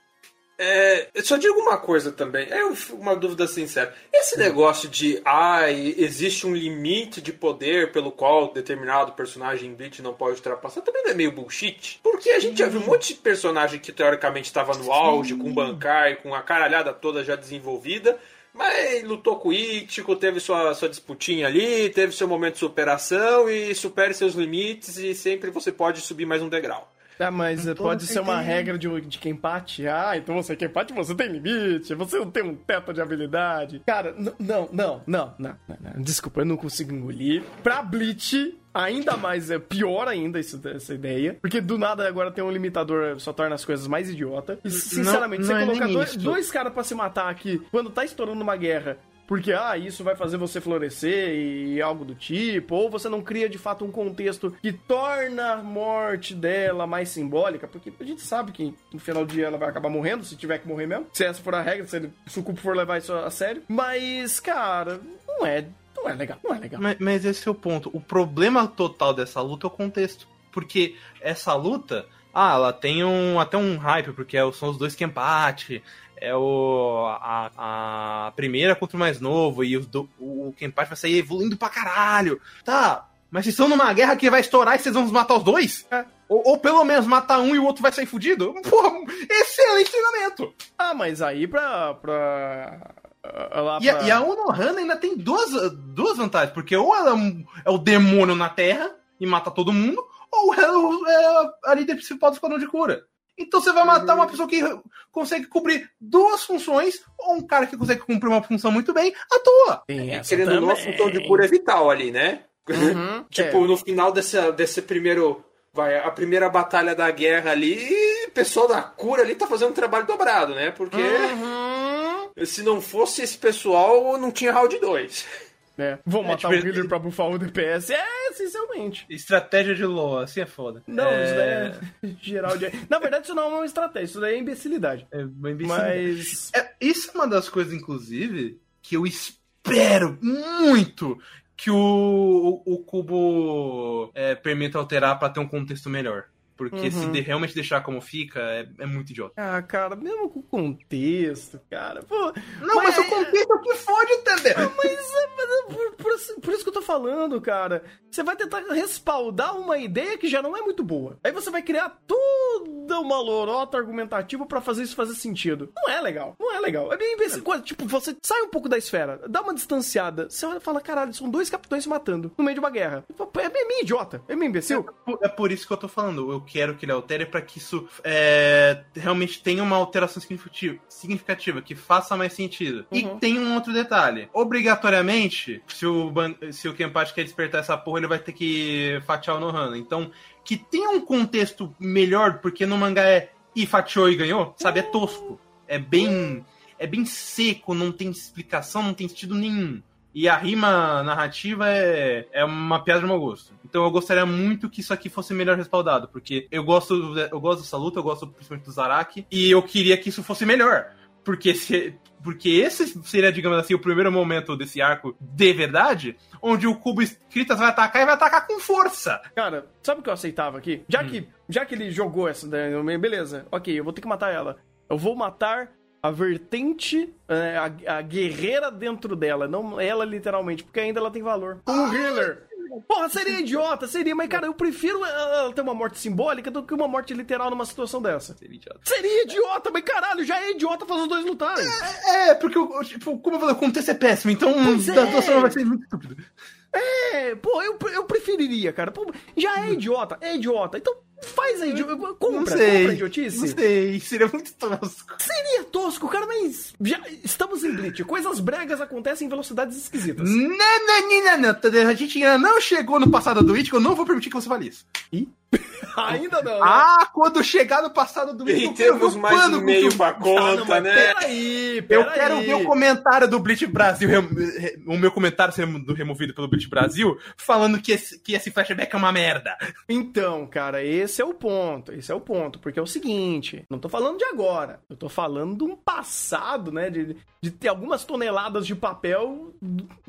É, eu só digo uma coisa também, é uma dúvida sincera. Esse negócio de, ai, existe um limite de poder pelo qual determinado personagem em Bleach não pode ultrapassar, também não é meio bullshit? Porque a gente já viu um monte de personagem que teoricamente estava no auge, com Bankai, com a caralhada toda já desenvolvida, mas lutou com o Ichigo, teve sua, sua disputinha ali, teve seu momento de superação e supere seus limites e sempre você pode subir mais um degrau. Ah, mas Então pode ser uma tem- regra de, de quem empate. Ah, então você quem empate, você tem limite. Você não tem um teto de habilidade. Cara, não, não, não, não, não, não. Desculpa, eu não consigo engolir. Pra Bleach, ainda mais, é pior ainda isso, essa ideia. Porque do nada agora tem um limitador, só torna as coisas mais idiota. E, sinceramente, não você é colocar dois, dois caras pra se matar aqui, quando tá estourando uma guerra, porque, ah, isso vai fazer você florescer e algo do tipo, ou você não cria de fato um contexto que torna a morte dela mais simbólica, porque a gente sabe que no final do dia ela vai acabar morrendo, se tiver que morrer mesmo, se essa for a regra, se, o Cupo for levar isso a sério. Mas, cara, não é, não é legal, não é legal. Mas, mas esse é o ponto. O problema total dessa luta é o contexto. Porque essa luta, ah, ela tem um, até um hype, porque são os dois que empate. É o, a, a primeira contra o mais novo, e o, do- o Kenpachi vai sair evoluindo pra caralho. Tá, mas vocês estão numa guerra que vai estourar e vocês vão matar os dois? É. Ou, ou pelo menos matar um e o outro vai sair fudido? Porra, excelente treinamento! Ah, mas aí pra. pra ah, lá E, a- pra- e a Onohana ainda tem duas, duas vantagens, porque ou ela é, é o demônio na Terra e mata todo mundo, ou ela é é a líder principal do esquadrão de cura. Então você vai matar uma pessoa que consegue cobrir duas funções, ou um cara que consegue cumprir uma função muito bem, à toa. Essa Querendo ou não, a também. função de cura é vital ali, né? Uhum, Tipo, é. no final desse, desse primeiro. Vai, a primeira batalha da guerra ali, o pessoal da cura ali tá fazendo um trabalho dobrado, né? Porque Uhum. se não fosse esse pessoal, não tinha round 2. É, vou É, matar tipo, o healer pra bufar o DPS. É, essencialmente. Estratégia de LoL, assim é foda. Não, é... isso daí é geral de. Na verdade, isso não é uma estratégia, isso daí é imbecilidade. É bem imbecil. Mas. É, isso é uma das coisas, inclusive, que eu espero muito que o, o, o cubo é, permita alterar pra ter um contexto melhor. Porque se Uhum. de- realmente deixar como fica, é, é muito idiota. Ah, cara, mesmo com o contexto, cara. Pô, Não, mas, Mas- o contexto é o que fode, entendeu? mas, é- mas é por, por isso- por isso que eu tô falando, cara. Você vai tentar respaldar uma ideia que já não é muito boa. Aí você vai criar toda uma lorota argumentativa pra fazer isso fazer sentido. Não é legal. Não é legal. É bem imbecil. Coisa, Tipo, você sai um pouco da esfera, dá uma distanciada. Você olha e fala, caralho, são dois capitães se matando no meio de uma guerra. É bem meio idiota. É meio imbecil. É por isso que eu tô falando. Eu quero que ele altere pra que isso é, realmente tenha uma alteração significativa, significativa, que faça mais sentido. E Uhum. tem um outro detalhe. Obrigatoriamente, se o, se o Kenpachi quer despertar essa porra, ele vai ter que fatiar o Nohana. Então, que tenha um contexto melhor, porque no mangá é e fatiou e ganhou, sabe? É tosco. É bem. é bem seco, não tem explicação, não tem sentido nenhum. E a rima narrativa é, é uma piada de mau gosto. Então eu gostaria muito que isso aqui fosse melhor respaldado, porque eu gosto, eu gosto dessa luta, eu gosto principalmente do Zaraki, e eu queria que isso fosse melhor. Porque, se, porque esse seria, digamos assim, o primeiro momento desse arco de verdade, onde o cubo escritas vai atacar e vai atacar com força. Cara, sabe o que eu aceitava aqui? Já, hum. que, já que ele jogou essa, beleza, ok, eu vou ter que matar ela. Eu vou matar a vertente, é, a, a, guerreira dentro dela, não ela literalmente, porque ainda ela tem valor. Como um healer. Porra, seria idiota, seria, mas cara, eu prefiro ela ter uma morte simbólica do que uma morte literal numa situação dessa. Seria idiota. Seria idiota, mas caralho, já é idiota fazer os dois lutarem. É, é porque, tipo, como eu falei, o contexto é péssimo, então pois da é. vai ser muito estúpido. É, pô, eu, eu preferiria, cara. Pô, já é idiota, é idiota. Então Faz aí, compra, não sei, compra idiotice. Não sei, seria muito tosco. Seria tosco, cara, mas já estamos em Bleach. Coisas bregas acontecem em velocidades esquisitas. Não, não, não, não, A gente ainda não chegou no passado do que eu não vou permitir que você fale isso. E? Ainda não. Né? Ah, quando chegar no passado do Bleach, e temos mais um meio pra conta, ah, não, né? Peraí, peraí. Eu quero ver o comentário do Bleach Brasil, o meu comentário sendo removido pelo Bleach Brasil, falando que esse, que esse flashback é uma merda. Então, cara, esse é o ponto. Esse é o ponto. Porque é o seguinte, não tô falando de agora. Eu tô falando de um passado, né? De, de ter algumas toneladas de papel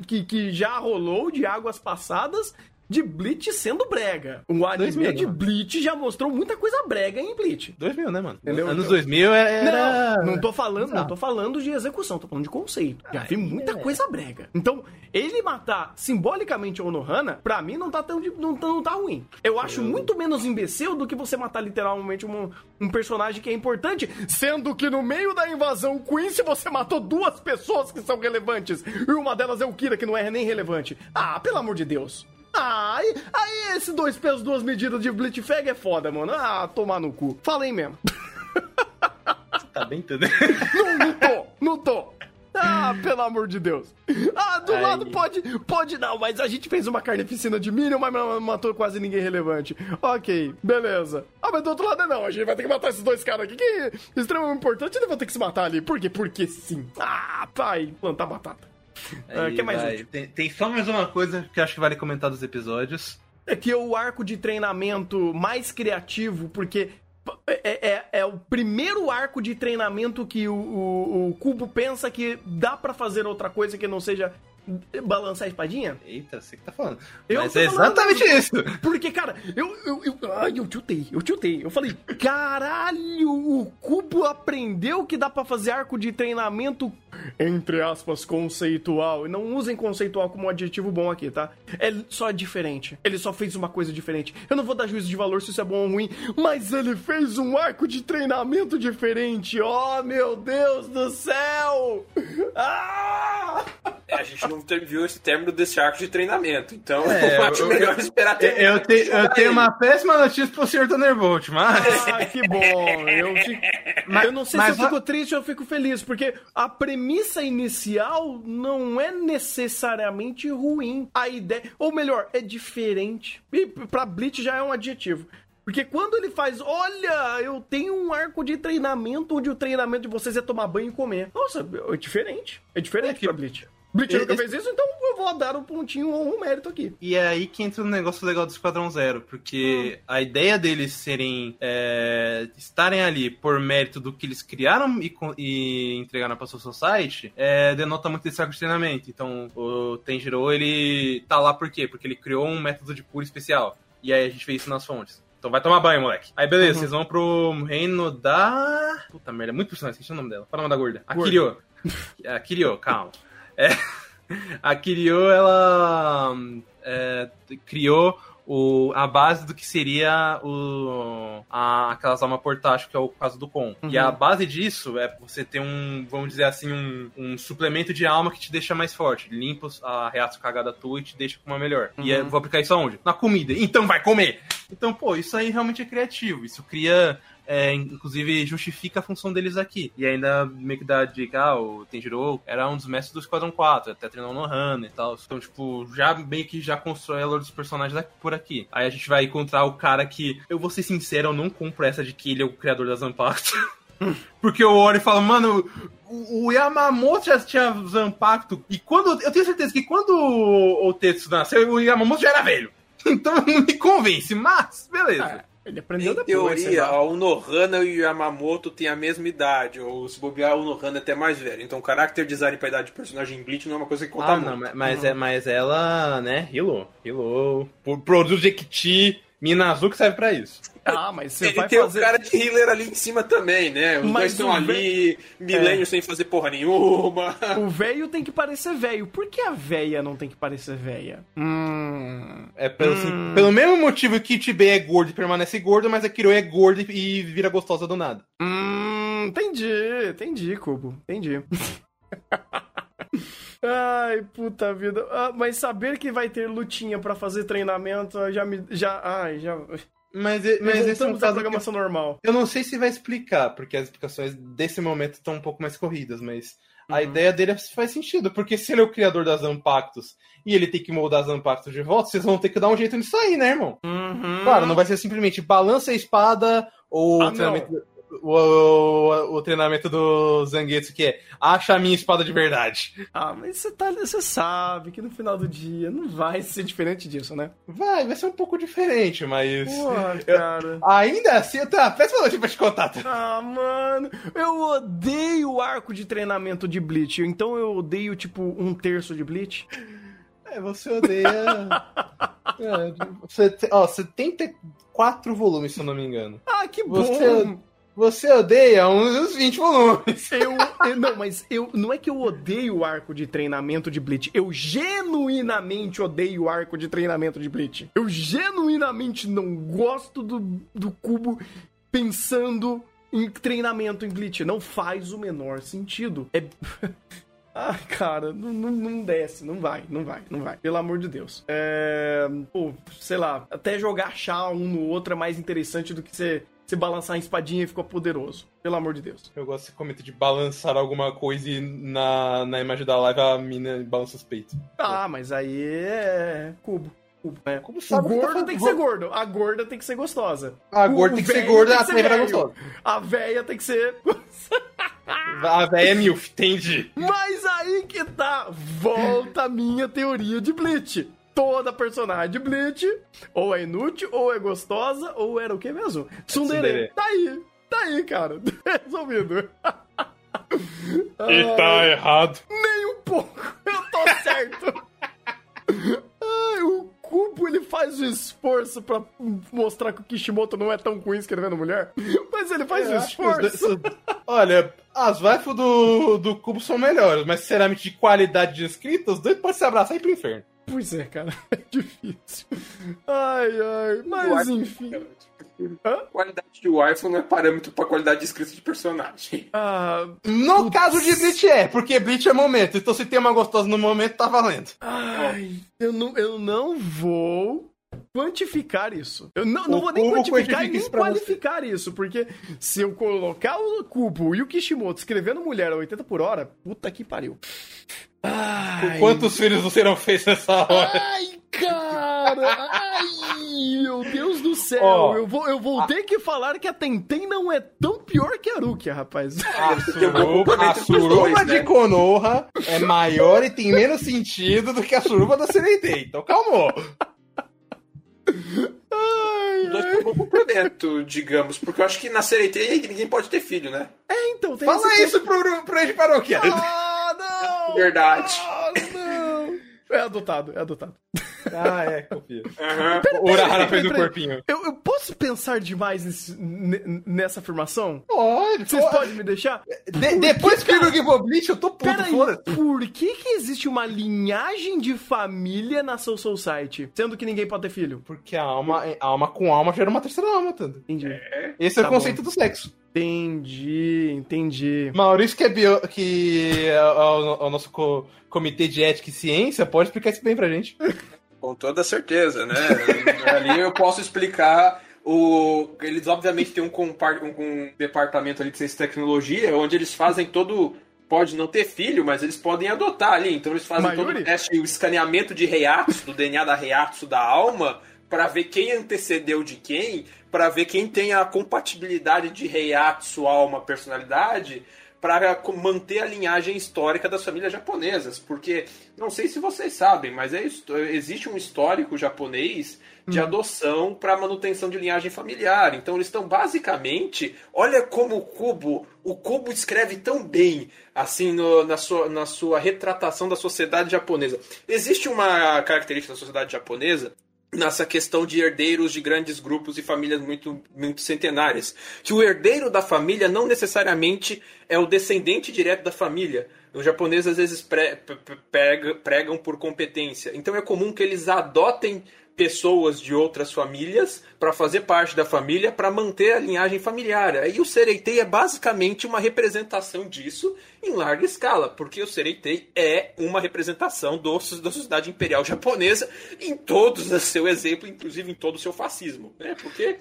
que, que já rolou de águas passadas de Bleach sendo brega. O anime 2000, de Bleach já mostrou muita coisa brega em Bleach. 2000, né, mano? Entendeu? Anos 2000 é, era... Não, não tô falando, não tô falando de execução, tô falando de conceito. Já vi muita é. coisa brega. Então, ele matar simbolicamente o Onohana, pra mim não tá tão não, não tá ruim. Eu acho muito menos imbecil do que você matar literalmente um, um personagem que é importante, sendo que no meio da invasão Quincy você matou duas pessoas que são relevantes e uma delas é o Kira que não é nem relevante. Ah, pelo amor de Deus. Ah, aí, esse dois pesos, duas medidas de Blitzfag é foda, mano. Ah, tomar no cu. Falei mesmo. Você tá bem entendendo? Não, não tô, não tô. Ah, pelo amor de Deus. Ah, do lado pode, pode não, mas a gente fez uma carnificina de Minion, mas não matou quase ninguém relevante. Ok, beleza. Ah, mas do outro lado não, a gente vai ter que matar esses dois caras aqui que é extremamente importante, eles vão ter que se matar ali. Por quê? Porque sim. Ah, pai, plantar batata. Aí, que mais tem, tem, só mais uma coisa que acho que vale comentar dos episódios. É que o arco de treinamento mais criativo, porque é, é, é, o primeiro arco de treinamento que o, o, o Cubo pensa que dá para fazer outra coisa que não seja balançar a espadinha? Eita, você que tá falando. Eu Mas é exatamente isso. Porque, cara, eu, eu, eu, ai, eu tiltei, eu tiltei. Eu falei, caralho, o Cubo aprendeu que dá para fazer arco de treinamento, entre aspas, conceitual. E não usem conceitual como um adjetivo bom aqui, tá? É só diferente. Ele só fez uma coisa diferente. Eu não vou dar juízo de valor se isso é bom ou ruim, mas ele fez um arco de treinamento diferente. Oh, meu Deus do céu! Ah! É, a gente não viu esse término desse arco de treinamento, então é, eu acho eu, melhor eu, esperar ter. Eu, te, eu tenho uma péssima notícia pro senhor Thunderbolt, mas. Ah, que bom! Eu, te... mas, eu não sei se eu fico triste ou eu fico feliz, porque a premissa inicial não é necessariamente ruim. A ideia. Ou melhor, é diferente. E pra Bleach já é um adjetivo. Porque quando ele faz, olha, eu tenho um arco de treinamento onde o treinamento de vocês é tomar banho e comer. Nossa, é diferente. É diferente é que... pra Bleach. Bleach nunca fez isso, então eu vou dar um pontinho ou um mérito aqui. E é aí que entra o um negócio legal do Esquadrão Zero, porque hum. a ideia deles serem. É, estarem ali por mérito do que eles criaram e, e entregaram pra sua society é, denota muito esse arco de treinamento. Então, o Tenjiro, ele tá lá por quê? Porque ele criou um método de cura especial. E aí a gente vê isso nas fontes. Então vai tomar banho, moleque. Aí beleza, uhum. vocês vão pro reino da. Puta merda, muito personagem, esqueci o nome dela. Fala o nome da gorda. A Kiryu. A Kiryu, calma. É, a Kiryu, ela é, criou o, a base do que seria o, a, aquelas almas portátil, que é o caso do Con. Uhum. E a uhum. base disso é você ter um, vamos dizer assim, um, um suplemento de alma que te deixa mais forte. Limpa a reação cagada tua e te deixa com uma melhor. Uhum. E é, vou aplicar isso aonde? Na comida. Então vai comer! Então, pô, isso aí realmente é criativo. Isso cria é, inclusive justifica a função deles aqui. E ainda meio que dá dica, ah, o Tenjiro era um dos mestres do Esquadrão 4, até treinou no Han e tal. Então, tipo, já meio que já constrói a lore dos personagens por aqui. Aí a gente vai encontrar o cara que, eu vou ser sincero, eu não compro essa de que ele é o criador das Zampacto. Porque o Ori fala, mano, o, Yamamoto já tinha Zampacto. E quando. Eu tenho certeza que quando o, Tetsu nasceu, o Yamamoto já era velho. Então não me convence, mas beleza. Ele aprendeu Em depois. sei teoria, a Unohana e o Yamamoto têm a mesma idade, ou se bobear, a Unohana é até mais velha. Então, character design pra idade de personagem em Bleach não é uma coisa que conta Ah, muito. não, mas, mas, é, mas ela, né, healou. Healou. Por- Produz Jequiti, Minazuki serve pra isso. Ah, mas você Ele vai tem fazer. o cara de healer ali em cima também, né? Os Mas dois estão ali, milênios sem fazer porra nenhuma. O velho tem que parecer velho. Por que a véia não tem que parecer véia? Hum. É pelo, assim, pelo mesmo motivo que Ichibe é gordo e permanece gordo, mas a Kiro é gorda e vira gostosa do nada. Hum. Entendi, entendi, Cubo. Entendi. Ai, puta vida. Ah, mas saber que vai ter lutinha pra fazer treinamento já me. Já. Ai, já. Mas, mas esse é um caso programação normal. eu não sei se vai explicar, porque as explicações desse momento estão um pouco mais corridas, mas a Uhum. ideia dele faz sentido, porque se ele é o criador das Ampactos e ele tem que moldar as Ampactos de volta, vocês vão ter que dar um jeito nisso aí, né, irmão? Uhum. Claro, não vai ser simplesmente balança a espada ou Ah, treinamento, o, o- o treinamento do Zangetsu, que é acha a minha espada de verdade. Ah, mas você tá, você sabe que no final do dia não vai ser diferente disso, né? Vai, vai ser um pouco diferente, mas. Porra, Eu- cara. Ainda assim, tá, peça uma notícia pra te contar. tá? Ah, mano, eu odeio o arco de treinamento de Bleach, então eu odeio, tipo, um terço de Bleach. É, você odeia. é, você, ó, 74 volumes, se eu não me engano. Ah, que bom! Você- Você odeia uns 20 volumes. Eu, eu- não, mas eu não é que eu odeio o arco de treinamento de Bleach. Eu genuinamente odeio o arco de treinamento de Bleach. Eu genuinamente não gosto do, do cubo pensando em treinamento em Bleach. Não faz o menor sentido. É. Ai, cara, não, não, não desce, não vai, não vai, não vai. Pelo amor de Deus. É. Pô, sei lá, até jogar chá um no outro é mais interessante do que você, você balançar a espadinha e ficar poderoso. Pelo amor de Deus. Eu gosto desse comento de balançar alguma coisa e na, na imagem da live a mina balança os peitos. Ah, mas aí é cubo. Cubo, né? Como O sabe que tá gordo falando- tem que ser gordo, a gorda tem que ser gostosa. A O- gorda o tem que ser gorda, tem a que ser negra é velho. gostosa. A véia tem que ser. A véia é milf, entendi. Mas aí que tá, volta a minha teoria de Bleach. Toda personagem Bleach ou é inútil, ou é gostosa, ou era o que mesmo? Tsundere. tsundere. Tá aí, tá aí, cara. Resolvido. E tá errado. Nem um pouco. Eu tô certo. Ai, o Kubo ele faz o esforço pra mostrar que o Kishimoto não é tão ruim escrevendo mulher. Mas ele faz Eu o os dois- esforço. Olha, as waifus do, do cubo são melhores, mas sinceramente de qualidade de escrita, os dois podem se abraçar e ir pro inferno. Pois é, cara. É difícil. Ai, ai. Mas enfim. Hã? Qualidade de waifu não é parâmetro pra qualidade de escrita de personagem. Ah, No caso de Bleach é, porque Bleach é momento, então se tem uma gostosa no momento, tá valendo. ai, eu não, eu não vou quantificar isso. Eu não, não vou nem quantificar e nem pra você. qualificar isso, porque se eu colocar o Kubo e o Kishimoto escrevendo mulher a 80 por hora, puta que pariu. Ai, Quantos filhos você não fez nessa hora? Ai, cara! Ai, meu Deus do céu! Ó, eu vou, eu vou ter que falar que a Tenten não é tão pior que a Rukia, rapaz. A bom suruba, a dois, de né? Konoha é maior e tem menos sentido do que a suruba da Sereitei. Então calma. Os dois têm um complemento, digamos, porque eu acho que na Sereitei ninguém pode ter filho, né? É, então, tem Fala esse isso pro, pro Ed Paroquia. Ah, não! Verdade. Ah, não! É adotado, é adotado. Ah, é, confia. Aham. O Urahara fez o peraí, corpinho. Eu, eu posso pensar demais nesse- ne- nessa afirmação? Pode, Vocês pode. podem me deixar? De- depois que eu Bleach, eu tô puto, Peraí, foda por que que existe uma linhagem de família na Soul Society? Sendo que ninguém pode ter filho? Porque a alma, a alma com alma gera uma terceira alma, tanto. Entendi. Esse é Tá o conceito do sexo. Entendi, entendi. Maurício, que é, bio, que é o, o nosso co- comitê de ética e ciência, pode explicar isso bem pra gente. Com toda certeza, né? ali eu posso explicar. O... Eles obviamente têm um, compar... um, um departamento ali de ciência e tecnologia, onde eles fazem todo. Pode não ter filho, mas eles podem adotar ali. Então eles fazem todo Mayuri? o teste, o escaneamento de Reiatsu, do DNA da Reiatsu da alma, para ver quem antecedeu de quem, para ver quem tem a compatibilidade de Heiatsu a uma personalidade para manter a linhagem histórica das famílias japonesas, porque não sei se vocês sabem, mas é, existe um histórico japonês de hum. adoção para manutenção de linhagem familiar. Então eles estão basicamente, olha como o Cubo, o Cubo escreve tão bem assim no, na, sua, na sua retratação da sociedade japonesa. Existe uma característica da sociedade japonesa nessa questão de herdeiros de grandes grupos e famílias muito, muito centenárias. Que o herdeiro da família não necessariamente é o descendente direto da família. Os japoneses às vezes pre, pre, pregam por competência. Então é comum que eles adotem pessoas de outras famílias para fazer parte da família para manter a linhagem familiar. E o Sereitei é basicamente uma representação disso em larga escala, porque o Sereitei é uma representação do, da sociedade imperial japonesa em todos o seu exemplo, inclusive em todo o seu fascismo. Né? Porque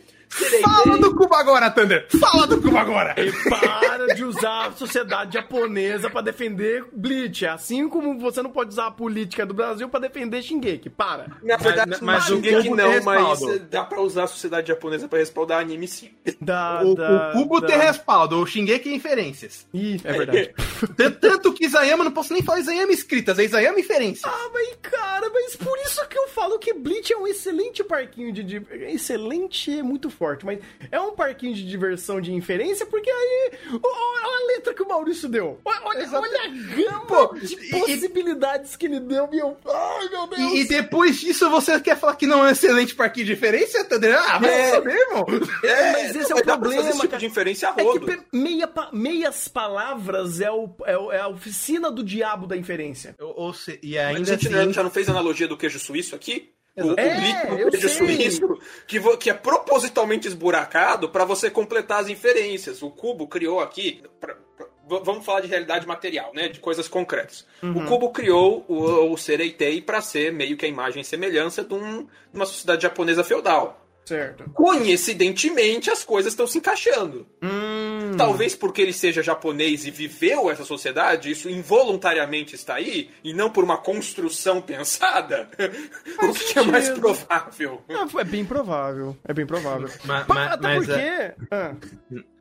Fala do Cuba agora, Thunder! Fala do Cuba agora! E para de usar a sociedade japonesa para defender Bleach. É assim como você não pode usar a política do Brasil para defender Shingeki. Para. Na verdade, mas, mas Shingeki não, mas dá para usar a sociedade japonesa para respaldar anime sim. Da, o, da, o Cubo da... tem respaldo, o Shingeki é inferências. Ih, é verdade. Tanto que Isayama, não posso nem falar Isayama escritas, é Isayama inferências. Ah, mas cara, mas por isso que eu falo que Bleach é um excelente parquinho de... de excelente é muito forte, mas é um parquinho de diversão de inferência, porque aí. Olha a letra que o Maurício deu. Olha, olha, a gama Pô, de possibilidades e, que ele deu, meu. Ai, meu Deus. E, e, depois disso você quer falar que não é um excelente parquinho de inferência, André? Ah, vai é, saber, irmão. É, mas esse é o problema. Esse tipo de inferência a rodo. É que meia, meias palavras é, o, é, é, a oficina do diabo da inferência. Ou, ou se, e ainda Mas a gente assim... já não fez analogia do queijo suíço aqui? O, é, o queijo suíço que, que é propositalmente esburacado para você completar as inferências. O Cubo criou aqui. Pra, pra, vamos falar de realidade material, né? De coisas concretas. Uhum. O Cubo criou o, o Sereitei para ser meio que a imagem e semelhança de, um, de uma sociedade japonesa feudal. Certo. Coincidentemente, as coisas estão se encaixando. Hum. Talvez porque ele seja japonês e viveu essa sociedade, isso involuntariamente está aí, e não por uma construção pensada. o que é mais provável? é bem provável. É bem provável. mas, mas, Até mas porque. É... Ah.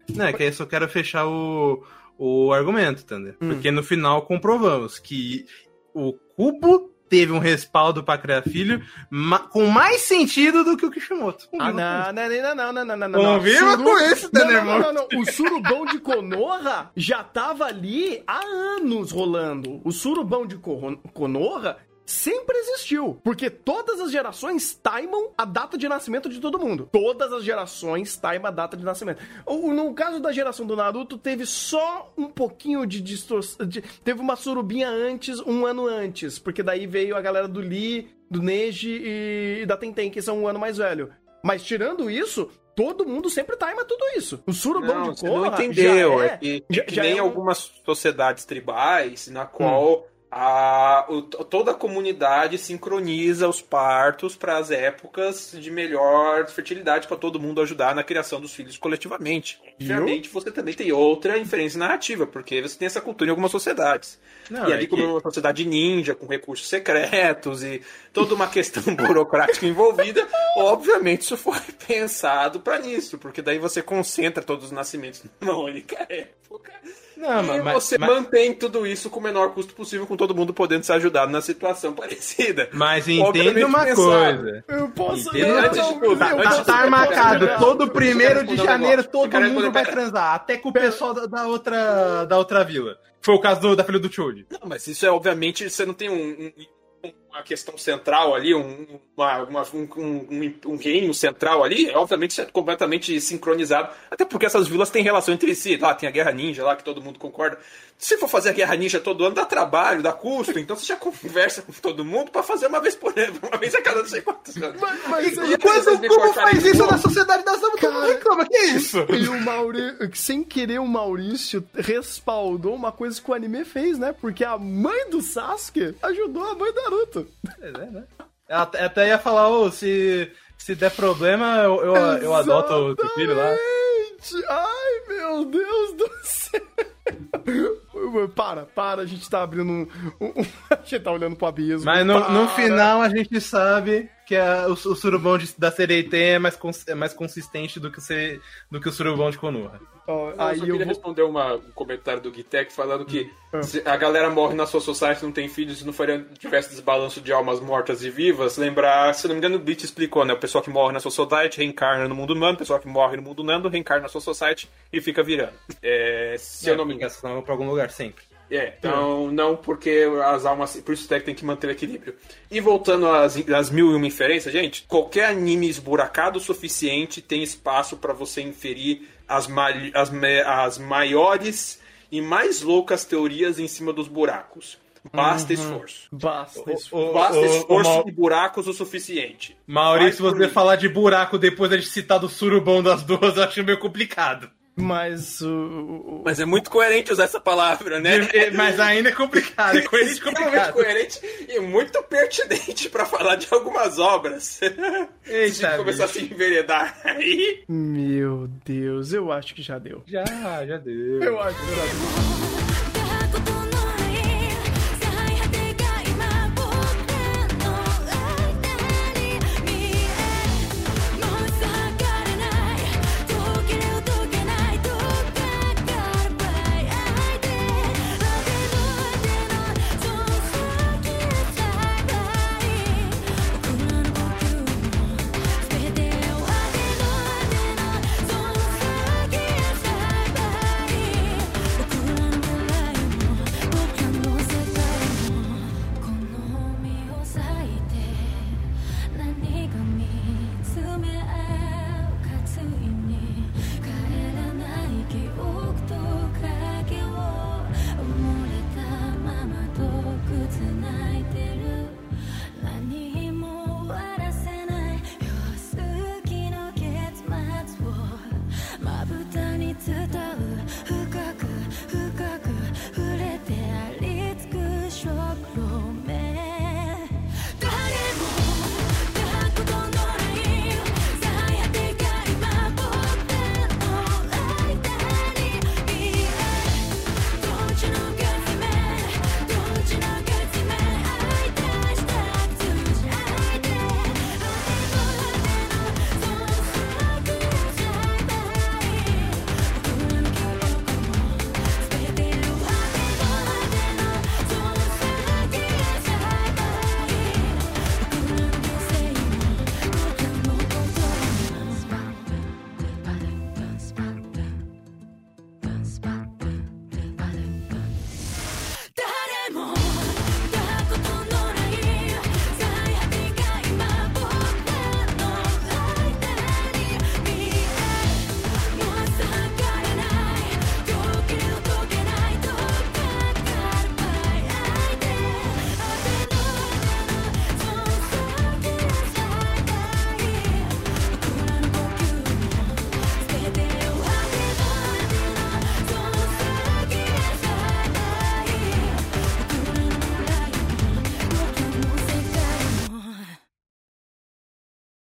Não, é que eu só quero fechar o, o argumento, entendeu? Hum. Porque no final comprovamos que o cubo teve um respaldo para criar filho ma com mais sentido do que o Kishimoto. Ah, não, não, não, não, não, não, não. Conviva com isso, não, não, não, não, não. O surubão de Konoha já tava ali há anos rolando. O surubão de Konoha sempre existiu. Porque todas as gerações timam a data de nascimento de todo mundo. Todas as gerações timam a data de nascimento. No caso da geração do Naruto, teve só um pouquinho de distorção. Teve uma surubinha antes, um ano antes. Porque daí veio a galera do Lee, do Neji e da Tenten, que são um ano mais velho. Mas tirando isso, todo mundo sempre time tudo isso. O surubão não, de Korra não entendeu. É, é que, já, que já nem é um... algumas sociedades tribais na qual... Hum a, o, toda a comunidade sincroniza os partos para as épocas de melhor fertilidade para todo mundo ajudar na criação dos filhos coletivamente. Obviamente, você também tem outra inferência narrativa, porque você tem essa cultura em algumas sociedades. Não, e ali, é como que... uma sociedade ninja, com recursos secretos e toda uma questão burocrática envolvida, obviamente isso foi pensado para isso, porque daí você concentra todos os nascimentos numa única época. Não, e mas, você mas... mantém tudo isso com o menor custo possível, com todo mundo podendo se ajudar na situação parecida. Mas entenda uma pensado. coisa. Eu posso entenda antes de tudo, tá, antes tá, tá marcado todo primeiro de janeiro, todo mundo vai transar, até com o pessoal da, da, outra, da outra vila. Foi o caso do, da filha do Choji. Não, mas isso é obviamente, você não tem um, um uma questão central ali, um, uma, uma, um, um, um, reino central ali, é obviamente completamente sincronizado. Até porque essas vilas têm relação entre si. Lá tem a Guerra Ninja lá, que todo mundo concorda. Se for fazer a Guerra Ninja todo ano, dá trabalho, dá custo. Então você já conversa com todo mundo para fazer uma vez por ano, uma vez a cada não sei quantos anos. Mas, mas e, e quando como faz isso na Sociedade das Damas, todo mundo reclama. Que é isso? E o Maurício, sem querer, o Maurício respaldou uma coisa que o anime fez, né? Porque a mãe do Sasuke ajudou a mãe do Naruto. É, né? Até, até ia falar, oh, se, se der problema, eu, eu, eu adoto o filho lá. Ai, meu Deus do céu. Para, para, a gente tá abrindo um. um, a gente tá olhando pro abismo. Mas no, no, final a gente sabe que a, o, o surubão de, da Sereiten é mais, cons, é mais consistente do que, o, do que o surubão de Konoha. Oh, eu aí só queria eu responder uma, um comentário do Gitec falando que se a galera morre na sua society não tem filhos, se não faria, tivesse desbalanço de almas mortas e vivas, lembrar, se não me engano, o Bleach explicou, né? O pessoal que morre na sua society reencarna no mundo humano, o pessoal que morre no mundo nando reencarna na sua society e fica virando. É, se é, eu não me engano. pra algum lugar sempre. É, então não porque as almas. Por isso tem que manter o equilíbrio. E voltando às, às mil e uma inferências, gente, qualquer anime esburacado o suficiente tem espaço para você inferir as, ma as, as maiores e mais loucas teorias em cima dos buracos. Basta uhum. esforço. Basta esforço. Basta esforço e buracos o suficiente. Maurício, se você falar de buraco depois de citar do surubão das duas, eu acho meio complicado. Mas o, Mas é muito coerente usar essa palavra, né? É, mas ainda é complicado, é coerente complicado. coerente e muito pertinente para falar de algumas obras. Eita, Se começar a se enveredar aí. Meu Deus, eu acho que já deu. Já, já deu. Eu acho que já deu.